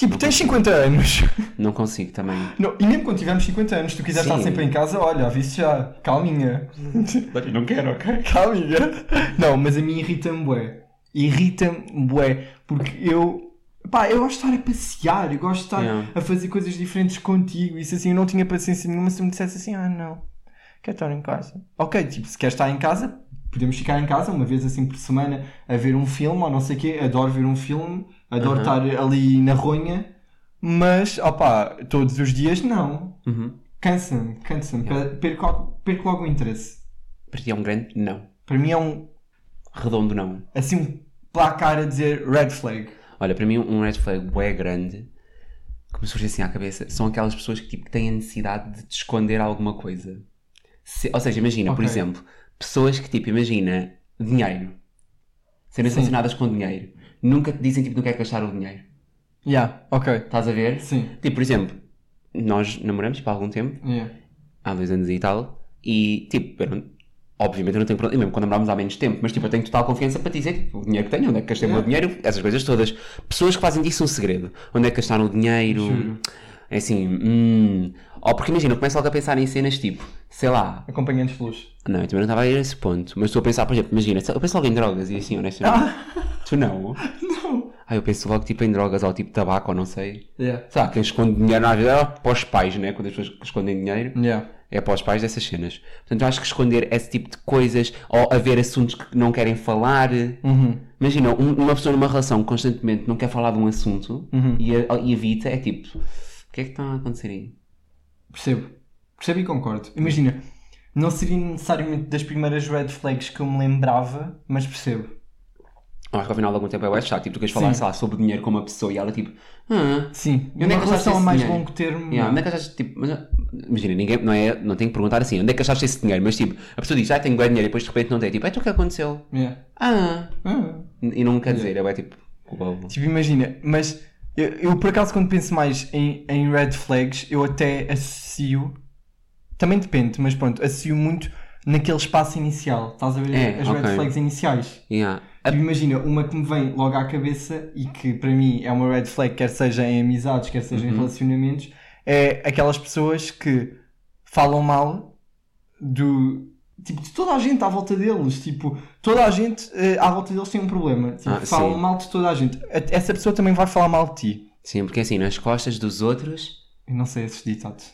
Tipo, tens 50 anos.
Não consigo também.
Não, e mesmo quando tivermos 50 anos, se tu quiseres
Sim.
estar sempre em casa, olha, aviso já. Calminha.
Não quero, ok?
Calminha. Não, mas a mim irrita-me bué. Irrita-me bué. Porque eu... Pá, eu gosto de estar a passear, eu gosto de estar
Yeah.
a fazer coisas diferentes contigo. Isso assim, eu não tinha paciência nenhuma se me dissesse assim, ah não, quero estar em casa. Ok, tipo, se queres estar em casa, podemos ficar em casa uma vez assim por semana a ver um filme ou não sei o quê. Adoro ver um filme, adoro
Uhum.
estar ali na ronha. Mas, opá, todos os dias não.
Uhum.
Cansa-me, cansa-me. Perco, logo- perco logo o interesse.
Para ti é um grande não.
Para mim é um,
Redondo não.
assim, um placar a dizer red flag.
Olha, para mim um red flag bué grande, que me surge assim à cabeça, são aquelas pessoas que tipo, têm a necessidade de te esconder alguma coisa. Se- ou seja, imagina, por
Ok.
exemplo, pessoas que tipo, imagina, dinheiro. Serem relacionadas com dinheiro. Nunca te dizem tipo, não quer gastar o dinheiro.
Yeah, ok.
Estás a ver?
Sim.
Tipo, por exemplo, nós namoramos tipo, há algum tempo,
Yeah.
há dois anos e tal, e tipo, eu não- obviamente eu não tenho problema, mesmo quando namorámos há menos tempo, mas tipo, eu tenho total confiança para dizer tipo, o dinheiro que tenho, onde é que gastei o meu dinheiro, essas coisas todas. Pessoas que fazem disso um segredo, onde é que gastaram o dinheiro,
Juro.
é assim, hum. Ou porque imagina, eu começo logo a pensar em cenas tipo, sei lá,
Acompanhantes de luz.
não, eu também não estava a ir a esse ponto, mas estou a pensar, por exemplo, imagina, eu penso logo em drogas e assim, honestamente, tu não?
Não.
Ah, eu penso logo tipo em drogas ou tipo tabaco ou não sei.
Yeah.
Sabe, quem esconde dinheiro na vida é para os pais, né? Quando as pessoas escondem dinheiro,
Yeah.
é para os pais dessas cenas. Portanto, eu acho que esconder esse tipo de coisas ou haver assuntos que não querem falar.
Uhum.
Imagina, um- uma pessoa numa relação constantemente não quer falar de um assunto
Uhum.
e, a- e evita, é tipo, o que é que está a acontecer aí?
Percebo. Percebo e concordo. Imagina, não seria necessariamente das primeiras red flags que eu me lembrava, mas percebo.
Acho que ao final de algum tempo é bué chato. Tipo, tu queres falar,
Sim.
sei lá, sobre dinheiro com uma pessoa e ela tipo, ah,
Sim.
Onde é
uma
que achaste
relação a
esse
mais
dinheiro?
longo termo.
Yeah, onde é que achaste, tipo, mas, ah, imagina, ninguém, não, é, não tem que perguntar assim, onde é que achaste esse dinheiro? Mas tipo, a pessoa diz, ah, tenho bem dinheiro e depois de repente não tem, tipo, é o que aconteceu?
Yeah.
Ah,
Ah.
e não quer dizer, é bué, tipo, uau.
Tipo, imagina, mas eu, eu, por acaso quando penso mais em, em red flags, eu até associo. Também depende, mas pronto, associo muito naquele espaço inicial. Estás a ver
É,
as
ok.
red flags iniciais?
Yeah.
Tipo, imagina, uma que me vem logo à cabeça e que para mim é uma red flag, quer seja em amizades, quer seja em relacionamentos, é aquelas pessoas que falam mal do. Tipo, de toda a gente à volta deles. Tipo, toda a gente eh, à volta deles tem um problema. Tipo,
Ah,
falam
sim.
mal de toda a gente. Essa pessoa também vai falar mal de ti.
Sim, porque assim, nas costas dos outros,
Eu não sei esses ditados.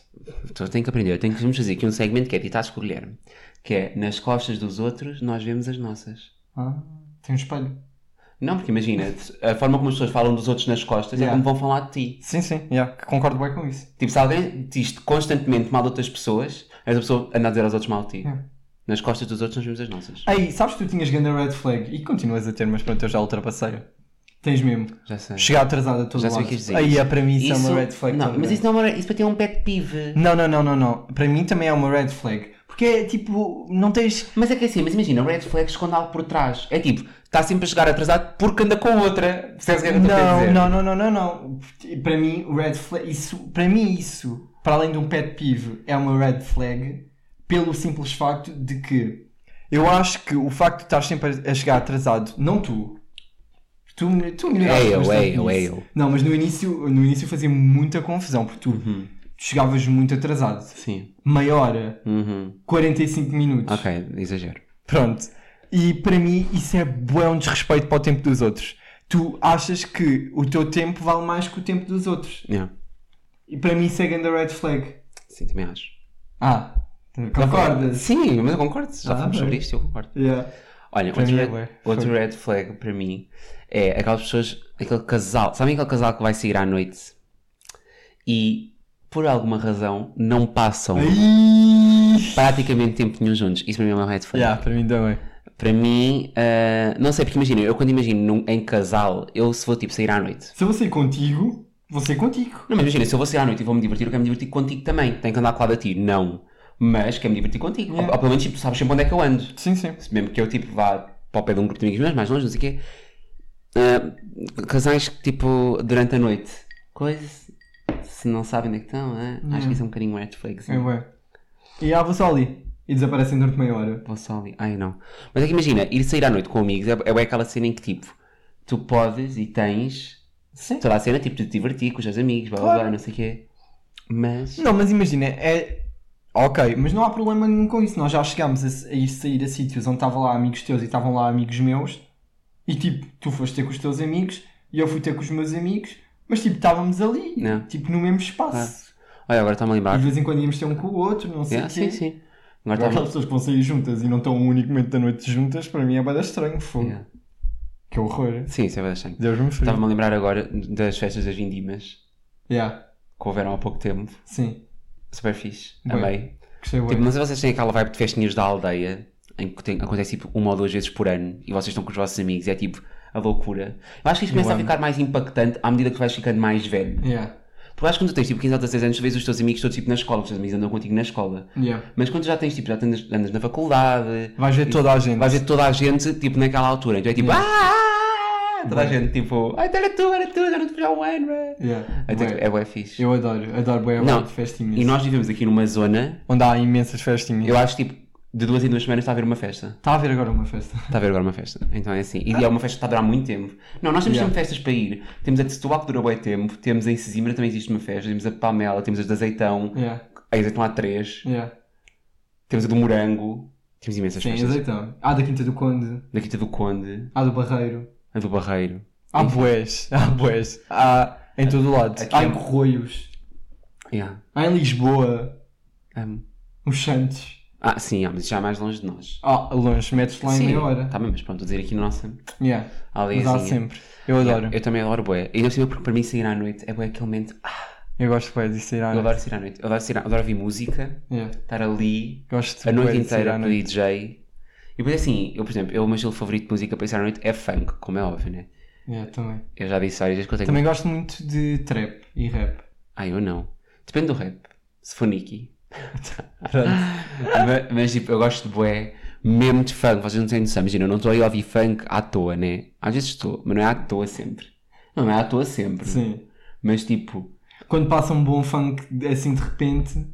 eu tenho que aprender, eu tenho que vamos fazer aqui um segmento que é ditados com o Guilherme, que é nas costas dos outros nós vemos as nossas.
Ah, tem um espelho.
Não, porque imagina, a forma como as pessoas falam dos outros nas costas é
Yeah.
como vão falar de ti.
Sim, sim, yeah, concordo bem com isso.
Tipo, se alguém diz constantemente mal de outras pessoas, essa pessoa anda a dizer aos outros mal de ti.
Yeah.
Nas costas dos outros nós vemos as nossas.
Aí, sabes que tu tinhas grande red flag e continuas a ter, mas pronto, eu já ultrapassei. Tens mesmo.
Já sei.
Chegar atrasado a todo
Já sei
lado.
que dizer.
Aí, é para mim, isso, é uma red flag.
Não,
também.
mas isso não é uma, isso para ti é um pet peeve.
Não, não, não, não, não. Para mim também é uma red flag. Porque é tipo, não tens.
Mas é que é assim, mas imagina, red flag esconde algo por trás. É tipo, está sempre a chegar atrasado porque anda com outra. Percebes o que é que eu
Não,
dizer?
não, não, não, não, não. Para mim, o red flag, isso, para mim, isso, para além de um pet peeve, é uma red flag pelo simples facto de que eu acho que o facto de estar sempre a chegar atrasado, não tu. Tu, tu melhoraste
É eu, é eu, é eu.
Não, mas no início, no início fazia muita confusão, porque tu,
Uhum.
Chegavas muito atrasado.
Sim.
Meia hora,
Uhum.
45 minutos.
Ok, exagero.
Pronto. E para mim isso é bué um desrespeito para o tempo dos outros. Tu achas que o teu tempo vale mais que o tempo dos outros.
Yeah.
E para mim isso é grande red flag.
Sim, também acho.
Ah, concordas?
Sim, mas eu concordo. Já
Ah,
falamos sobre isto, eu concordo.
Yeah.
Olha,
Para
outro,
é
red,
bué.
outro red flag para mim é aquelas pessoas, aquele casal, sabem aquele casal que vai sair à noite e por alguma razão não passam
Ai.
praticamente tempo nenhum juntos. Isso para mim é uma red flag.
Yeah, para mim também.
Para mim, ah, não sei, porque imagina, eu quando imagino num- em casal, eu se vou tipo sair à noite.
Se eu vou sair contigo, vou sair contigo.
Não, mas imagina, se eu vou sair à noite e vou me divertir, eu quero me divertir contigo também. Tenho que andar colado a ti. Não. Mas quero me divertir contigo.
Yeah.
Ou, ou pelo menos tipo, tu sabes sempre onde é que eu ando.
Sim, sim.
Se Mesmo que eu tipo vá para o pé de um grupo de amigos meus, mais longe, não sei o quê. Ah, casais que tipo, durante a noite, coisas, se não sabem onde é que estão, ah, acho que isso é um bocadinho red flag. sim.
É bué. E ah, vou só ali. E desaparecem durante meia hora.
Vou só ali. Ai não. Mas é que imagina, ir sair à noite com amigos é, é aquela cena em que tipo, tu podes e tens
Sim.
toda a cena tipo de te divertir com os teus amigos, blá blá
Claro.
blá, não sei o quê. Mas.
Não, mas imagina, é. Ok, mas não há problema nenhum com isso. Nós já chegámos a, a ir sair a sítios onde estavam lá amigos teus e estavam lá amigos meus. E tipo, tu foste ter com os teus amigos e eu fui ter com os meus amigos. Mas tipo, estávamos ali, tipo, no mesmo espaço.
Olha, agora está-me a
E
lembrar.
de vez em quando íamos ter um com o outro, não sei o
Yeah,
quê.
sim, sim. Agora
Agora aquelas pessoas que vão sair juntas e não estão um único momento da noite juntas, para mim é bada estranho, fogo.
Yeah.
Que horror.
Sim, isso é bastante.
Deus me
Estava-me
frio.
a lembrar agora das festas das vindimas
Yeah,
que houveram há pouco tempo.
sim.
Super fixe.
Bem.
Amei.
Gostei.
Tipo, sei se vocês têm aquela vibe de festinhas da aldeia em que tem- acontece tipo uma ou duas vezes por ano e vocês estão com os vossos amigos e é tipo a loucura. Eu acho que isto começa a ficar mais impactante à medida que vais ficando mais velho.
Yeah,
Porque acho que quando tu tens tipo 15 ou 16 anos, tu vês os teus amigos todos tipo na escola, os teus amigos andam contigo na escola.
yeah.
Mas quando já tens tipo, já andas, andas na faculdade,
Vais ver toda a gente.
vais ver toda a gente tipo naquela altura. Então é tipo,
Yeah.
ah! Toda a
Bem.
gente tipo, ai, era tu, era tu, já não te há um ano, é.
Yeah,
É, tipo,
bué.
é bué fixe.
Eu adoro, adoro a vibe de festinhas.
E nós vivemos aqui numa zona,
Onde há imensas festinhas.
eu acho tipo, de duas em duas semanas está a haver uma festa.
Está a haver agora uma festa.
Está a haver agora uma festa. Então é assim. E é uma festa que está a durar muito tempo. Não, nós temos
Yeah.
sempre festas para ir. Temos a de Setúbal que dura bem tempo. Temos em Sesimbra também existe uma festa. Temos a de Palmela. Temos as de Azeitão.
Yeah,
A Azeitão há três.
yeah.
Temos a do Morango. Temos imensas
Sim,
festas.
azeitão. Há da Quinta do Conde,
Da Quinta do Conde.
há do Barreiro.
A do Barreiro.
Há bués, há bués. Há em todo o lado.
Aqui
há
é-
em Corroios.
Yeah.
Há em Lisboa.
Um,
Os Santos.
Ah, sim, ah, mas já é mais longe de nós.
Ah, longe, metes lá em meia hora.
Tá bem, mas pronto, vou dizer aqui na nossa
Yeah. Mas há
aldeiazinha.
sempre. Eu adoro.
Yeah, eu também adoro bué. E por cima, porque para mim sair à noite é bué aquele momento. Ah,
Eu gosto bué de sair à
eu
noite.
adoro sair à noite. Eu adoro, sair à... adoro ouvir música.
Yeah.
Estar ali.
Gosto
a noite
de sair
inteira com o. DJ. E depois assim, eu por exemplo, eu, o meu estilo favorito de música para ir à noite é funk, como é óbvio, né?
Yeah, também.
Eu já disse várias vezes que eu tenho.
Também gosto muito de trap e rap.
Ah, eu não. Depende do rap. Se for Nicky. Mas, mas, tipo, eu gosto de bué, mesmo de funk. Vocês não têm noção. Imagina, eu não estou aí a ouvir funk à toa, né? Às vezes estou, mas não é à toa sempre. Não, não é à toa sempre.
Sim.
Mas tipo,
Quando passa um bom funk assim de repente.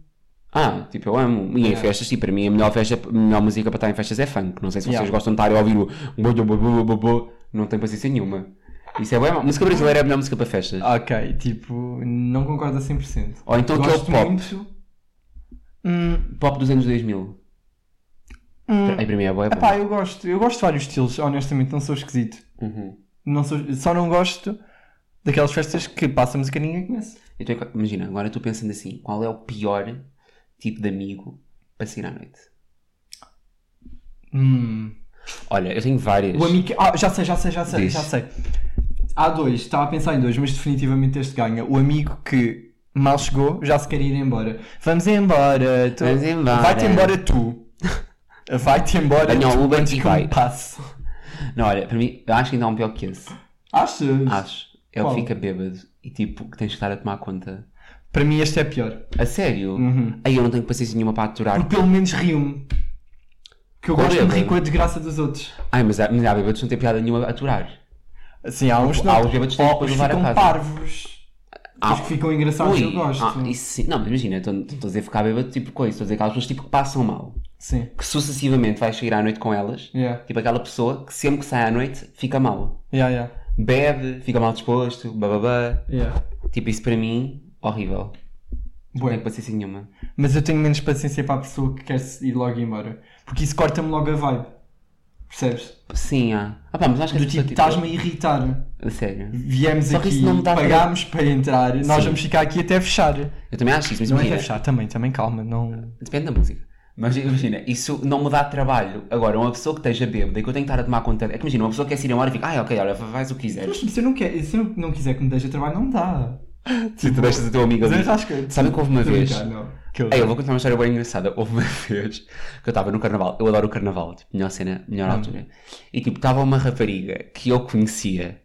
Ah, tipo, eu amo. E em
Yeah.
festas, tipo, para mim a melhor, festa, a melhor música para estar em festas é funk. Não sei se vocês
Yeah.
gostam de estar a ouvir o. Não tem paciência nenhuma. Isso é bem. Música brasileira é a melhor música para festas.
Ok, tipo, não concordo a 100%.
Ou então
Gosto
pop.
muito. Hum,
Pop dos anos 2000.
hum,
Aí para mim é boa. É
epá, eu gosto. Eu gosto de vários estilos, honestamente, não sou esquisito.
Uhum.
Não sou, só não gosto daquelas festas que passa música que ninguém conhece.
Então, imagina, agora estou pensando assim: qual é o pior tipo de amigo para sair à noite?
Hum.
Olha, eu tenho várias.
O amigo. que- Ah, já sei, já sei, já sei,
Diz.
já sei. Há dois, estava a pensar em dois, mas definitivamente este ganha. O amigo que mal chegou, já se quer ir embora. Vamos embora. tu-
Vamos embora.
Vai-te embora tu. Vai-te embora
Ganha
tu
Uber
antes
e
que
vai.
me passe.
Não, olha, para mim, eu acho que ainda há um pior que esse.
Achas?
Acho. É o
Qual?
que fica bêbado e tipo, que tens de estar a tomar conta.
Para mim este é pior.
A sério?
Uhum.
Aí eu não tenho paciência nenhuma para aturar.
Porque pelo menos rio-me. Que eu
Com
gosto de me rir
bêbado?
com a desgraça dos outros.
Ai, mas há, mas há bêbados que não têm piada nenhuma a aturar.
Assim, há uns,
Há uns bêbados que têm depois levar a
ficam
casa.
parvos.
Ah,
que ficam engraçados eu gosto.
ah, isso sim. Não, mas imagina, estou a dizer ficar bêbado tipo coisa, estou a dizer aquelas pessoas tipo, que passam mal.
Sim.
Que sucessivamente vais sair à noite com elas.
Yeah.
Tipo aquela pessoa que sempre que sai à noite fica mal.
Yeah, yeah.
Bebe, fica mal disposto, bababá.
Yeah.
Tipo, isso para mim, horrível. Não
Bué.
tenho paciência nenhuma.
Mas eu tenho menos paciência para a pessoa que quer ir logo embora. Porque isso corta-me logo a vibe. Percebes?
Sim, há. Ah pá, mas acho que
Do
pessoa,
tipo, estás-me a irritar.
A sério.
Viemos
Só que
aqui,
isso não me dá para-
pagámos para entrar, nós
Sim.
vamos ficar aqui até fechar.
Eu também acho isso, mas
Não é
imagina.
fechar, também, também, calma. Não...
Depende da música. Mas imagina, isso não me dá trabalho. Agora, uma pessoa que esteja bêbada e que eu tenho que estar a tomar conta. É que imagina, uma pessoa que quer se ir embora e fica, ai, ok, olha, faz o que quiseres.
Mas se eu não, quer, se eu não quiser que me deixe trabalho, não dá.
Se tu deixas o teu amigo ali.
acho que-
houve uma vez.
Que eu-
Ei, eu vou contar uma história bem engraçada. Houve uma vez que eu estava no carnaval. Eu adoro o carnaval, tipo, melhor cena, melhor
Hum.
altura. E tipo, estava uma rapariga que eu conhecia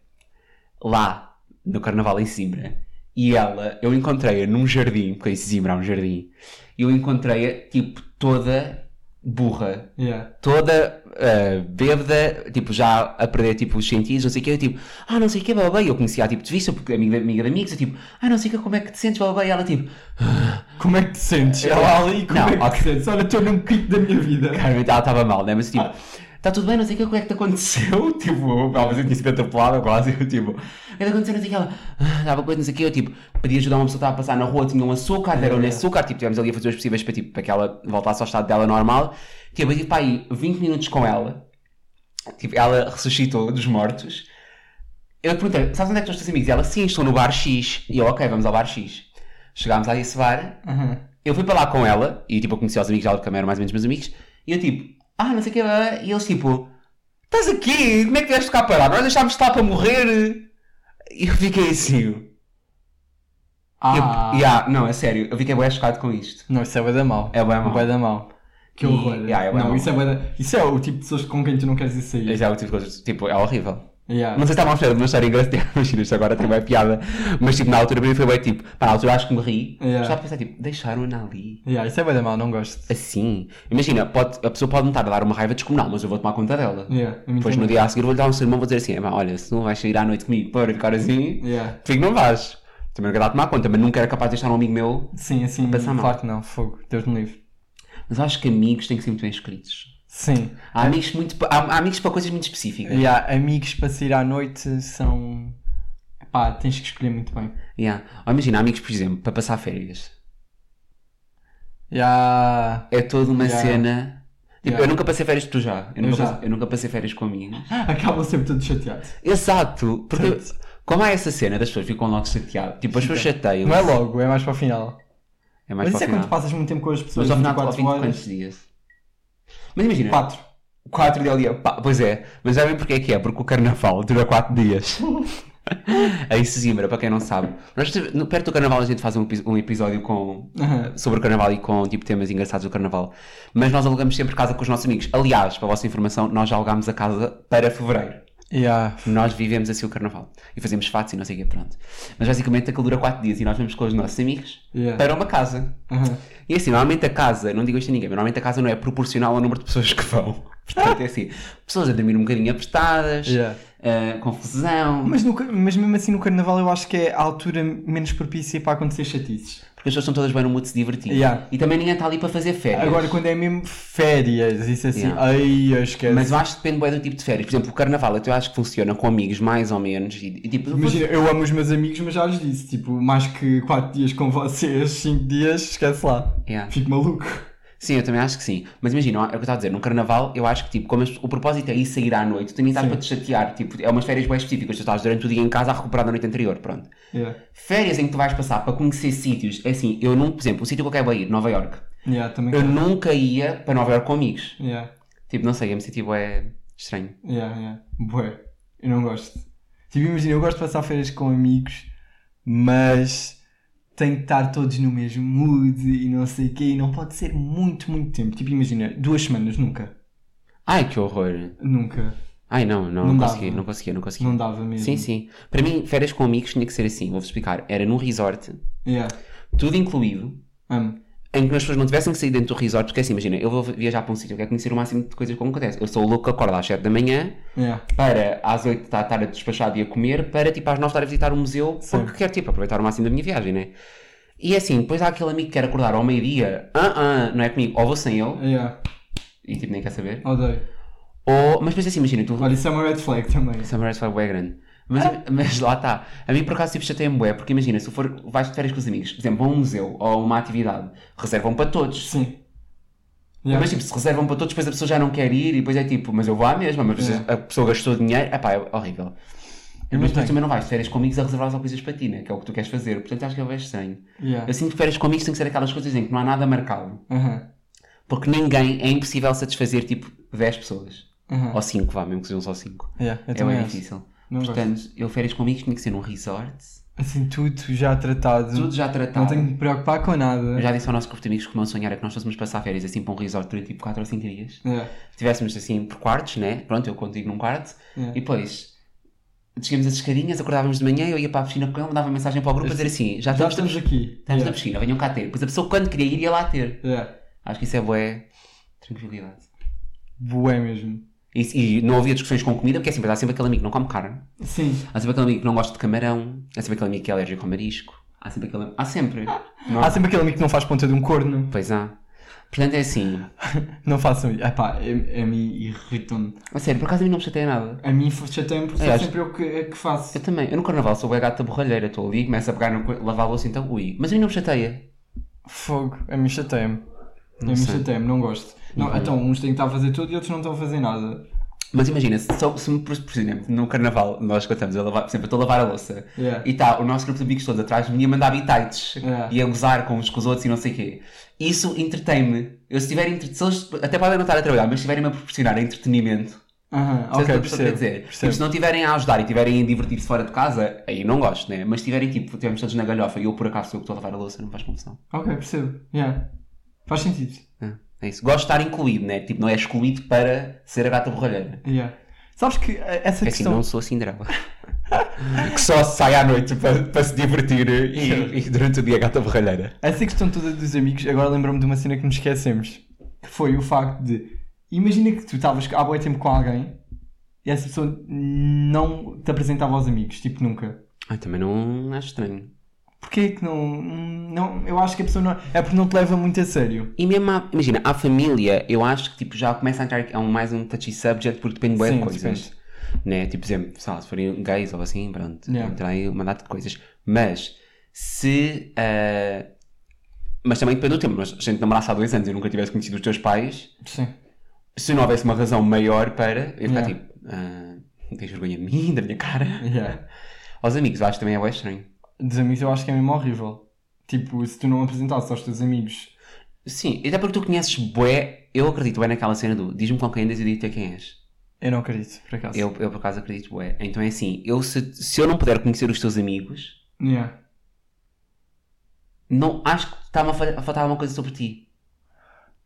lá no carnaval em Zimbra. E ela, eu encontrei-a num jardim, porque em Zimbra há um jardim. E eu encontrei-a, tipo, toda burra.
Yeah.
Toda ah, bêbada, tipo, já a perder tipo, os sentidos, não sei o que. Eu tipo, ah, não sei o que, babá. Eu conhecia tipo de vista, porque amiga, amiga de amigos. Eu tipo, ah, não sei o que, como é que te sentes, babá. E ela tipo,
Como é que te sentes? Ela ali, como
Não,
é que
ok.
te sentes? Olha, estou num pico da minha vida.
Claramente ela estava mal, né? Mas tipo, está tudo bem, não sei o que, o que é que te aconteceu? Tipo, ela eu tinha sido atropelada quase. Eu tipo, o que é que aconteceu? Não sei o que, ela "Ah, dava coisa, não sei o que. Eu tipo, pedi ajuda a uma pessoa que estava a passar na rua, tinha um açúcar, deram-lhe açúcar. Tipo, tivemos ali a fazer os possíveis para, tipo, para que ela voltasse ao estado dela normal. Tipo, eu tive para aí 20 minutos com ela. Tipo, ela ressuscitou dos mortos. Eu perguntei, sabes onde é que estão os teus amigos? E ela, sim, estou no bar X. E eu, ok, vamos ao bar X. Chegámos a esse bar.
Uhum.
Eu fui para lá com ela, e tipo, eu conheci os amigos dela, porque também eram mais ou menos meus amigos, e eu tipo, ah, não sei o que, e eles tipo, estás aqui, como é que vieste cá parar? Nós deixámos de estar para morrer. E eu fiquei assim,
Ah,
eu, yeah, não, é sério, eu fiquei bem chocado com isto.
Não, isso é bué da mal.
É bué.
Bué da mal. Que
E-
horror.
yeah, é bué
não,
mau.
isso é bué da... Isso é o tipo de pessoas com quem tu não queres ir sair.
Esse é o tipo de coisa, tipo, é horrível.
Yeah.
Não sei se estavam a de uma história engraçada, imagina, isto agora tem uma piada, mas tipo, na altura para mim foi bem tipo, pá, na altura acho que me ri,
Yeah.
estava a pensar tipo, deixaram-na ali.
Yeah, isso é bué da mal, não gosto.
Assim, imagina, pode, a pessoa pode me estar a dar uma raiva descomunal, mas eu vou tomar conta dela.
Yeah,
Depois no dia a seguir vou-lhe dar um sermão vou dizer assim, "Epá, olha, se não vais sair à noite comigo para ficar assim,
Yeah.
fico não vais. Também não quero dar tomar conta, mas nunca era capaz de deixar um amigo meu.
Sim, assim,
Passar mal.
claro que não, fogo, Deus me livre.
Mas acho que amigos têm que ser muito bem escritos.
Sim.
Há amigos, muito, há, há amigos para coisas muito específicas.
Yeah, amigos para sair à noite são. Pá, tens que escolher muito bem.
Yeah. Ou imagina, amigos, por exemplo, para passar férias.
Yeah.
É toda uma
Yeah.
cena. Tipo,
Yeah.
eu nunca passei férias, tu já. Eu,
Eu
nunca,
já.
Passei, eu nunca passei férias com amigos.
Acabam sempre todos chateados.
Exato! Porque
Tanto.
como há essa cena das pessoas ficam logo chateadas, tipo, as pessoas chateiam.
Não é logo, é mais para o final.
É mais
Mas isso
para
é
o
quando
final.
passas muito tempo com as pessoas,
Mas ao final, ao
24
fim de
horas.
quantos dias? Mas imagina.
4.
4 de dia. Pá, pois é, mas sabem porque é que é? Porque o carnaval dura 4 dias. Aí Sesimbra, para quem não sabe. Nós, perto do carnaval a gente faz um, um episódio com, sobre o carnaval e com tipo, temas engraçados do carnaval. Mas nós alugamos sempre casa com os nossos amigos. Aliás, para a vossa informação, nós já alugámos a casa para fevereiro.
Yeah.
Nós vivemos assim o carnaval. E fazemos fatos e não sei o quê, pronto. Mas basicamente aquilo dura 4 dias e nós vamos com os nossos amigos
Yeah.
para uma casa.
Uhum.
E assim, normalmente a casa, não digo isto a ninguém, mas normalmente a casa não é proporcional ao número de pessoas que vão. Portanto, é assim, pessoas a dormir um bocadinho apertadas,
Yeah.
ah, confusão.
Mas, no mas mesmo assim no carnaval eu acho que é a altura menos propícia para acontecer chatices.
Porque as pessoas estão todas bem no mood se divertir.
Yeah.
E também ninguém está ali para fazer férias.
Agora, quando é mesmo férias, isso assim,
Yeah.
ai, eu esqueço.
Mas eu acho que depende bem do tipo de férias. Por exemplo, o carnaval eu acho que funciona com amigos mais ou menos. E, e, tipo,
Imagina, eu amo os meus amigos, mas já lhes disse, tipo, mais que 4 dias com vocês, 5 dias, esquece lá.
Yeah.
Fico maluco.
Sim, eu também acho que sim. Mas imagina, é o que eu estava a dizer, no carnaval eu acho que tipo, como o propósito é ir sair à noite, tu também estás para te chatear. Tipo, é umas férias bem específicas, tu estás durante o dia em casa a recuperar da noite anterior, pronto.
Yeah.
Férias em que tu vais passar para conhecer sítios, é assim, eu não, por exemplo, o sítio que eu quero ir, Nova York,
Yeah,
eu
quero.
nunca ia para Nova York com amigos.
Yeah,
Tipo, não sei, é-me tipo, é estranho.
yeah, yeah. Bué. Eu não gosto. Tipo, imagina, eu gosto de passar férias com amigos, mas tem que estar todos no mesmo mood e não sei o quê, e não pode ser muito, muito tempo. Tipo, imagina, duas semanas, nunca.
Ai, que horror.
Nunca.
Ai, não, não,
Não
não,
dava.
conseguia, não conseguia, não conseguia.
Não dava mesmo.
Sim, sim. Para mim, férias com amigos tinha que ser assim, vou-vos explicar. Era num resort,
Yeah.
tudo incluído,
Amo.
Em que as pessoas não tivessem que sair dentro do resort, porque assim, imagina, eu vou viajar para um sítio, eu quero conhecer o máximo de coisas como acontece. Eu sou o louco que acorda às 7 da manhã,
Yeah.
para às 8 estar, estar a despachar e a comer, para tipo às 9 estar a visitar o museu,
Sim.
porque quero tipo aproveitar o máximo da minha viagem, né? E assim, depois há aquele amigo que quer acordar ao meio-dia, ah, ah, não é comigo, ou vou sem ele,
Yeah.
e tipo nem quer saber,
Odeio.
ou, mas depois assim, imagina, tu
Olha, isso é uma red flag também.
Summer foi bué grande. Mas, mas lá está. A mim por acaso tipo chateia-me bué, porque imagina, se for, vais de férias com os amigos, por exemplo, a um museu ou uma atividade, reservam para todos.
Sim. Yeah.
Mas tipo, se reservam para todos, depois a pessoa já não quer ir e depois é tipo, mas eu vou à mesma, mas
Yeah.
a pessoa gastou dinheiro, epá, é horrível.
Eu
mas depois
tenho.
também não vais de férias com amigos a reservar só coisas para ti, né? Que é o que tu queres fazer. Portanto acho que é bem estranho.
Yeah.
Eu sinto que férias com amigos tem que ser aquelas coisas em que não há nada marcado. Porque ninguém, é impossível satisfazer tipo 10 pessoas. Ou 5, vá, mesmo que sejam só 5.
Yeah,
É bem difícil.
Não gosto.
Portanto, eu férias com amigos tinha que ser num resort.
Assim, tudo já tratado.
Tudo já tratado.
Não tenho que me preocupar com nada.
Eu já disse ao nosso grupo de amigos que o meu sonhar é que nós fôssemos passar férias assim para um resort durante tipo 4 ou 5 dias.
Yeah.
Estivéssemos assim por quartos, né? Pronto, eu contigo num quarto.
Yeah.
E depois descíamos as escadinhas, acordávamos de manhã, eu ia para a piscina com ele, mandava mensagem para o grupo a dizer assim: já
Já
estamos,
estamos aqui.
estamos na
Yeah.
piscina, venham cá ter. Depois a pessoa quando queria ir ia lá ter.
Yeah.
Acho que isso é bué tranquilidade.
Bué mesmo.
E, e não havia discussões com comida, porque é sempre, há sempre aquele amigo que não come carne,
Sim.
há sempre aquele amigo que não gosta de camarão, há sempre aquele amigo que é alérgico ao marisco, há sempre aquele. Há sempre. Não-
Há sempre aquele amigo que não faz ponta de um corno.
Pois há. Portanto é assim.
Não façam isso. Epá, a, a mim irritam-me.
A sério, por acaso a mim não me chateia nada.
A mim chateia-me porque
É, acho-
sempre eu que, que faço.
Eu também. Eu no carnaval sou o gata borralheira. Estou ali, começo a pegar no lavar a louça, então ui. Mas a mim não me chateia.
Fogo. A mim chateia-me. A mim chateia-me, não gosto. Não, então, uns têm que estar a fazer tudo e outros não estão a fazer nada.
Mas imagina, se, só- se me, por exemplo, no carnaval nós contamos, eu lavar, por exemplo, eu estou a lavar a louça
Yeah.
e está o nosso grupo de amigos todos atrás de mim a mandar bitites
Yeah.
e a gozar com uns com os outros e não sei o quê. Isso entretém-me. Eu se tiverem, entre- se eles até podem não estar a trabalhar, mas se estiverem a proporcionar entretenimento, que
ok, percebo.
dizer? Tipo,
percebo.
se não estiverem a ajudar e estiverem a divertir-se fora de casa, aí não gosto, né? Mas se estiverem tipo, estivermos todos na galhofa e eu por acaso sou eu que estou a lavar a louça, não faz confusão.
Ok, percebo. Yeah. Faz sentido.
É, é isso. Gosto de estar incluído, né? Tipo, não é excluído para ser a gata borralheira.
Yeah. Sabes que eh, essa
É assim,
questão.
não sou a Cinderela. que só sai à noite para, para se divertir e, e durante o dia a gata borralheira.
Essa questão toda dos amigos, agora lembro-me de uma cena que nos esquecemos. Que foi o facto de. Imagina que tu estavas há bom tempo com alguém e essa pessoa não te apresentava aos amigos, tipo nunca.
Ai, também não acho estranho.
Porquê que não, não. Eu acho que a pessoa não. É porque não te leva muito a sério.
E mesmo, à- imagina, a família, eu acho que tipo, já começa a entrar é um, mais um touchy subject porque depende bem
Sim,
de coisas. Né? Tipo, por exemplo, sei lá, se forem gays ou assim, pronto,
Yeah.
entrar aí uma data de coisas. Mas, se. ah, mas também depende do tempo. Mas se a gente namorasse há dois anos e nunca tivesse conhecido os teus pais,
Sim.
se não houvesse uma razão maior para. Eu ficar
Yeah.
tipo. ah, tens vergonha de mim, da minha cara?
Yeah.
Aos amigos, eu acho que também é bem estranho.
Dos amigos eu acho que é mesmo horrível. Tipo, se tu não apresentasses aos teus amigos.
Sim, até porque tu conheces bué, eu acredito bem naquela cena do diz-me com quem andas e digo-te quem és.
Eu não acredito, por acaso.
Eu, eu por acaso acredito bué. Então é assim, eu se, se eu não puder conhecer os teus amigos,
Yeah.
não, acho que está-me a, fa- a faltar alguma coisa sobre ti.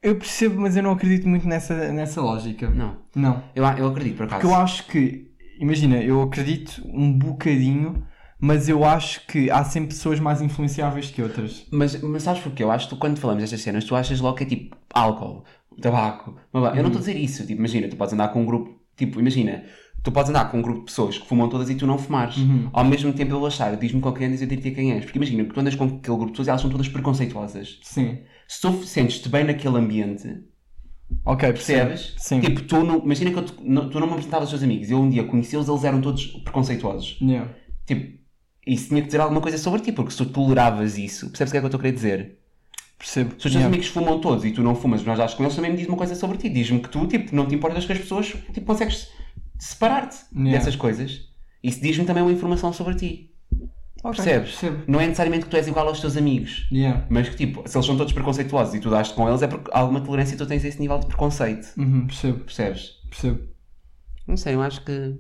Eu percebo, mas eu não acredito muito nessa, nessa lógica.
Não.
Não.
Eu, eu acredito, por acaso.
Porque eu acho que, imagina, eu acredito um bocadinho, mas eu acho que há sempre pessoas mais influenciáveis que outras.
Mas, mas sabes porquê? Eu acho que tu, quando falamos destas cenas, tu achas logo que é tipo álcool, tabaco. blá, blá. Eu não estou a dizer isso. Tipo, imagina, tu podes andar com um grupo, tipo, imagina, tu podes andar com um grupo de pessoas que fumam todas e tu não fumares.
Uhum.
Ao mesmo tempo eu achar, diz-me com quem andas e eu diria quem és. Porque imagina, que tu andas com aquele grupo de pessoas e elas são todas preconceituosas.
Sim.
Se tu sentes-te bem naquele ambiente,
Ok,
percebes?
Sim.
Tipo, tu não, imagina que eu não- tu não me apresentavas aos teus amigos. Eu um dia conheci-los, eles eram todos preconceituosos.
Yeah.
Tipo, isso tinha que dizer alguma coisa sobre ti, porque se tu toleravas isso, percebes o que é que eu estou a querer dizer?
Percebo.
Se os teus
Yeah.
amigos fumam todos e tu não fumas, mas já com eles, também me diz uma coisa sobre ti. Diz-me que tu, tipo, não te importas que as pessoas, tipo, consegues separar-te
Yeah.
dessas coisas. Isso diz-me também uma informação sobre ti.
Ok,
Percebes?
Percebo.
Não é necessariamente que tu és igual aos teus amigos.
Yeah.
Mas que, tipo, se eles são todos preconceituosos e tu daste com eles, é porque há alguma tolerância e tu tens esse nível de preconceito.
Uhum, percebo.
Percebes?
Percebo.
Não sei, eu acho que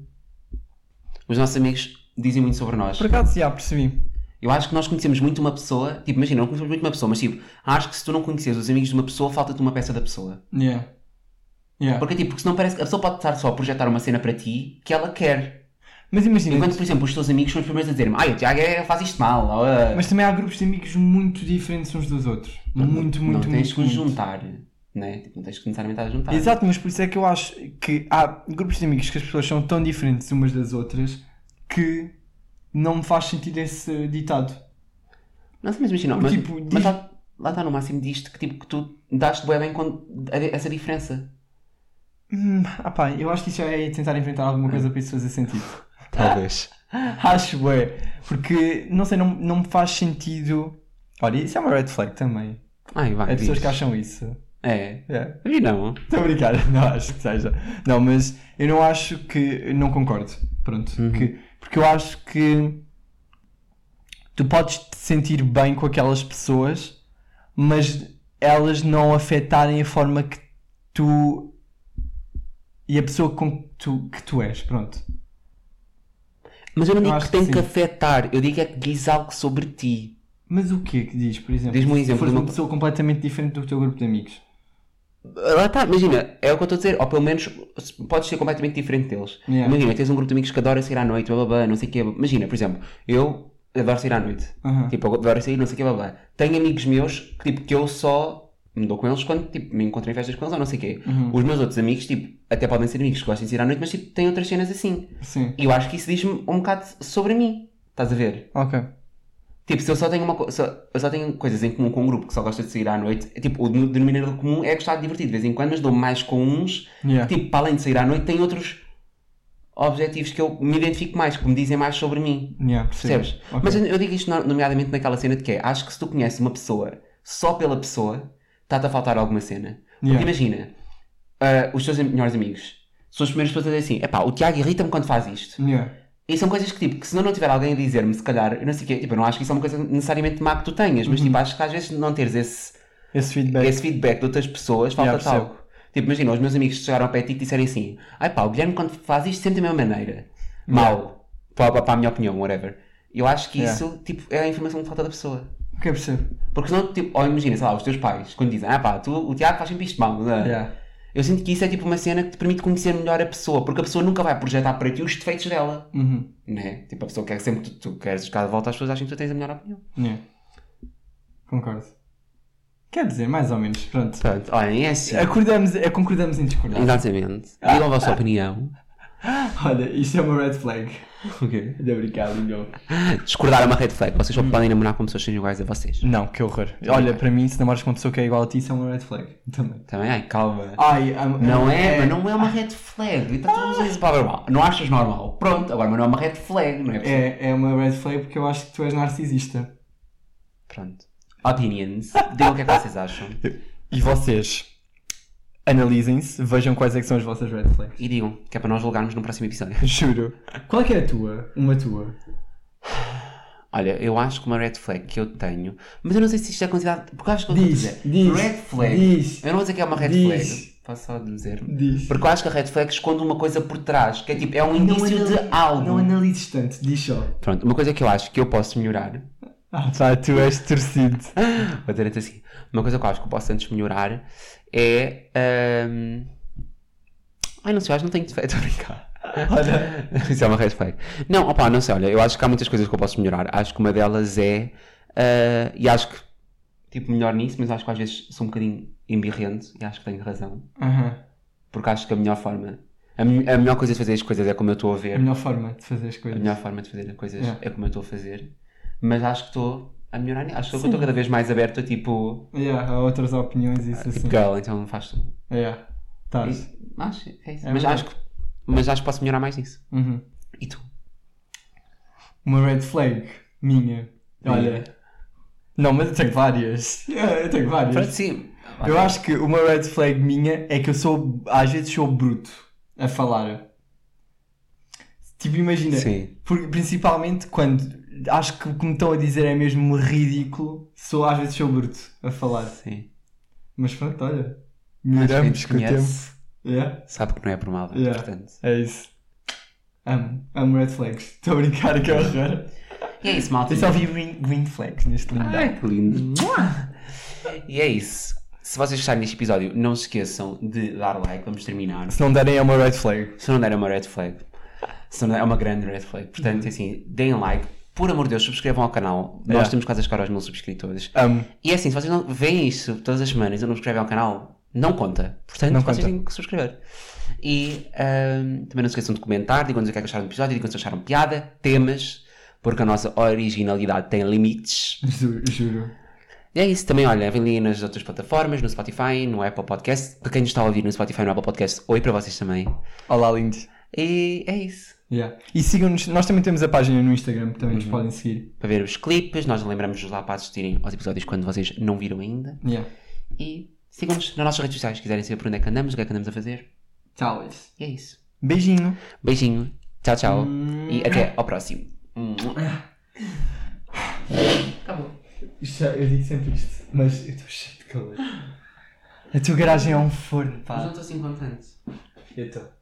os nossos amigos dizem muito sobre nós.
Por acaso, já percebi.
Eu acho que nós conhecemos muito uma pessoa, tipo, imagina, não conhecemos muito uma pessoa, mas tipo, acho que se tu não conheces os amigos de uma pessoa, falta-te uma peça da pessoa.
Yeah. Yeah.
Porque tipo, porque senão parece que a pessoa pode estar só a projetar uma cena para ti que ela quer.
Mas imagina,
Enquanto, por exemplo, os teus amigos são os primeiros a dizer-me, ai, o Tiago é, faz isto mal. ou, ah,
mas também há grupos de amigos muito diferentes uns dos outros. Muito,
não
muito,
tens
muito.
que
muito.
juntar, né? Tipo, não tens que necessariamente a juntar.
Exato, mas por isso é que eu acho que há grupos de amigos que as pessoas são tão diferentes umas das outras que não me faz sentido esse ditado.
Não sei, mas imagina, mas,
tipo,
mas
diz-
lá, lá está no máximo disto que, tipo, que tu daste bem bem a- essa diferença.
Hum, ah pá, eu acho que isso é tentar inventar alguma coisa para isso fazer sentido.
Talvez.
acho, é. Porque, não sei, não, não me faz sentido. Olha, isso é uma red flag também.
Ai, vai,
É pessoas
diz.
que acham isso.
É.
É.
E não.
Estou a brincar, não acho que seja. Não, mas eu não acho que. Não concordo. Pronto. Que- porque eu acho que tu podes te sentir bem com aquelas pessoas, mas elas não afetarem a forma que tu e a pessoa com que tu, que tu és. Pronto.
Mas eu não
Eu
digo
acho
que tem
que
que,
sim.
afetar, eu digo é que diz algo sobre ti.
Mas o que é que diz, por exemplo?
Diz-me um
Se
exemplo
fores
de
uma
uma-
pessoa completamente diferente do teu grupo de amigos.
Lá está, imagina, é o que eu estou a dizer, ou pelo menos podes ser completamente diferente deles.
Yeah.
Imagina, tens um grupo de amigos que adora sair à noite, blá blá blá, não sei o quê. Imagina, por exemplo, eu adoro sair à noite.
Aham.
Tipo, eu adoro sair, não sei o quê, blá blá. Tenho amigos meus que, tipo, que eu só me dou com eles quando tipo, me encontro em festas com eles ou não sei o quê.
Uhum.
Os meus outros amigos, tipo, até podem ser amigos que gostem de sair à noite, mas tipo, têm outras cenas assim.
Sim.
E eu acho que isso diz-me um bocado sobre mim. Estás a ver?
Ok.
Tipo, se eu só tenho uma só- eu só tenho coisas em comum com um grupo que só gosta de sair à noite, é, tipo, o den- denominador comum é gostar de divertir de vez em quando, mas dou mais com uns
Yeah.
tipo, para além de sair à noite, tem outros objetivos que eu me identifico mais, que me dizem mais sobre mim.
Yeah.
Percebes?
Ok.
Mas eu, eu digo isto no- nomeadamente naquela cena de que é, acho que se tu conheces uma pessoa só pela pessoa, está-te a faltar alguma cena. Porque
Yeah.
imagina, ah, os teus melhores amigos são as primeiras pessoas a dizer assim, epá, o Tiago irrita-me quando faz isto.
Yeah.
E são coisas que, tipo, que se não tiver alguém a dizer-me, se calhar, eu não sei o quê, tipo, eu não acho que isso é uma coisa necessariamente má que tu tenhas, mas, tipo, acho que às vezes não teres esse,
Esse feedback.
esse feedback de outras pessoas,
Yeah,
falta-te
percebo.
algo. Tipo, imagina, os meus amigos chegaram ao pé de ti e disserem assim, ai pá, o Guilherme quando faz isto sempre da mesma maneira. Mal. Para, para a minha opinião, whatever. Eu acho que
Yeah.
isso, tipo, é a informação que falta da pessoa.
Ok, percebo.
Porque senão, tipo, ou imagina, sei lá, os teus pais, quando dizem, ah pá, tu, o Tiago faz sempre isto mal, não é? Eu sinto que isso é tipo uma cena que te permite conhecer melhor a pessoa, porque a pessoa nunca vai projetar para ti os defeitos dela.
Uhum.
Né? Tipo, a pessoa quer sempre que tu, tu queres buscar de volta as pessoas acham que tu tens a melhor opinião.
Yeah. Concordo. Quer dizer, mais ou menos, pronto.
Portanto, olhem, é assim.
Acordamos, é, concordamos em discordar.
Exatamente. Digam a vossa opinião.
Olha, isto é uma red flag.
O quê?
Obrigado, Miguel.
Discordar é uma red flag. Vocês só podem namorar com pessoas que sejam iguais a vocês.
Não, que horror. Olha, para mim, se namoras com uma pessoa que é igual a ti, isso é uma red flag. Também.
Também, ai, calma.
Ai, am-
Não
am-
é, mas não é uma red flag. Então tu usas isso para normal. Não achas normal? Pronto, agora, mas não é uma red flag, não é?
É, é uma red flag porque eu acho que tu és narcisista.
Pronto. Opinions. Digam o que é que vocês acham.
E vocês analisem-se, vejam quais é que são as vossas red flags.
E digam, que é para nós julgarmos no próximo episódio.
Juro. Qual é que é a tua? Uma tua?
Olha, eu acho que uma red flag que eu tenho, mas eu não sei se isto é considerado. Porque eu acho que eu
Diz,
dizer.
diz,
red flag.
diz.
Eu não vou dizer que é uma red
Diz.
flag. Posso só dizer?
Diz.
Porque eu acho que a red flag esconde uma coisa por trás, que é tipo, é um indício de algo.
Não analises tanto, diz só.
Pronto, uma coisa que eu acho que eu posso melhorar,
Ah, pá, tu és torcido.
vou dizer assim, uma coisa que eu acho que eu posso antes melhorar é. ahm, Ai, não sei, eu acho que não tenho defeito a brincar.
Olha.
Isso é uma red flag. Não, opá, não sei, olha, eu acho que há muitas coisas que eu posso melhorar. Acho que uma delas é. ah, e acho que. Tipo, melhor nisso, mas acho que às vezes sou um bocadinho embirrente e acho que tenho razão.
Aham.
Porque acho que a melhor forma A, a melhor coisa de fazer as coisas é como eu estou a ver.
A melhor forma de fazer as
A
coisas.
melhor forma de fazer as coisas
Yeah.
é como eu estou a fazer. Mas acho que estou a melhorar. nisso. Acho que estou cada vez mais aberto a tipo.
Yeah, há outras opiniões e isso
Tipo,
assim.
girl, então faz tu.
Yeah. Tás.
Acho, é isso.
É
mas,
verdade.
acho que, mas acho que posso melhorar mais nisso.
Uhum.
E tu?
Uma red flag minha. Olha. Não, mas eu tenho várias. Eu tenho várias.
Pronto, sim.
Eu acho que uma red flag minha é que eu sou, às vezes sou bruto a falar. Tipo, imagina,
Sim.
Principalmente quando acho que o que me estão a dizer é mesmo ridículo, sou às vezes sou bruto a falar.
Sim.
Mas pronto, olha, melhoramos com o tempo. Yeah,
sabe que não é por mal,
Yeah.
portanto.
é isso. Amo, amo red flags. Estou a brincar, que horror.
E é isso, malta.
Eu só vi green, green flags neste lindo.
Ai, que lindo. e é isso. Se vocês gostarem deste episódio, não se esqueçam de dar like. Vamos terminar.
Se não derem é uma red flag.
Se não der é uma red flag. É uma grande red flag. Portanto, assim, deem like. Por amor de Deus, subscrevam ao canal. Nós
Yeah.
temos quase a chegar aos mil subscritores.
Amo.
E é assim, se vocês não veem isto todas as semanas e não subscrevem ao canal, não conta. Portanto,
Não
vocês
conta.
têm que subscrever. E ahm, também não se esqueçam de comentar, digam-nos o que é que acharam do episódio, digam-nos se acharam piada, temas, porque a nossa originalidade tem limites.
Juro. juro.
E é isso também, olha, vem ali nas outras plataformas, no Spotify, no Apple Podcast. Para quem nos está a ouvir no Spotify e no Apple Podcast, oi para vocês também.
Olá, lindos.
E é isso.
Yeah. E sigam-nos, nós também temos a página no Instagram que também nos podem seguir.
Para ver os clipes, nós lembramos-vos lá para assistirem aos episódios quando vocês não viram ainda.
Yeah.
E sigam-nos nas nossas redes sociais, se quiserem saber por onde é que andamos, o que é que andamos a fazer.
Tchau.
E é isso.
Beijinho.
Beijinho, tchau, tchau.
Hum.
E até ao próximo.
Acabou. Isto, eu digo sempre isto, mas eu estou cheio de calor. A tua garagem é um forno, pá.
estou assim contente.
Eu estou.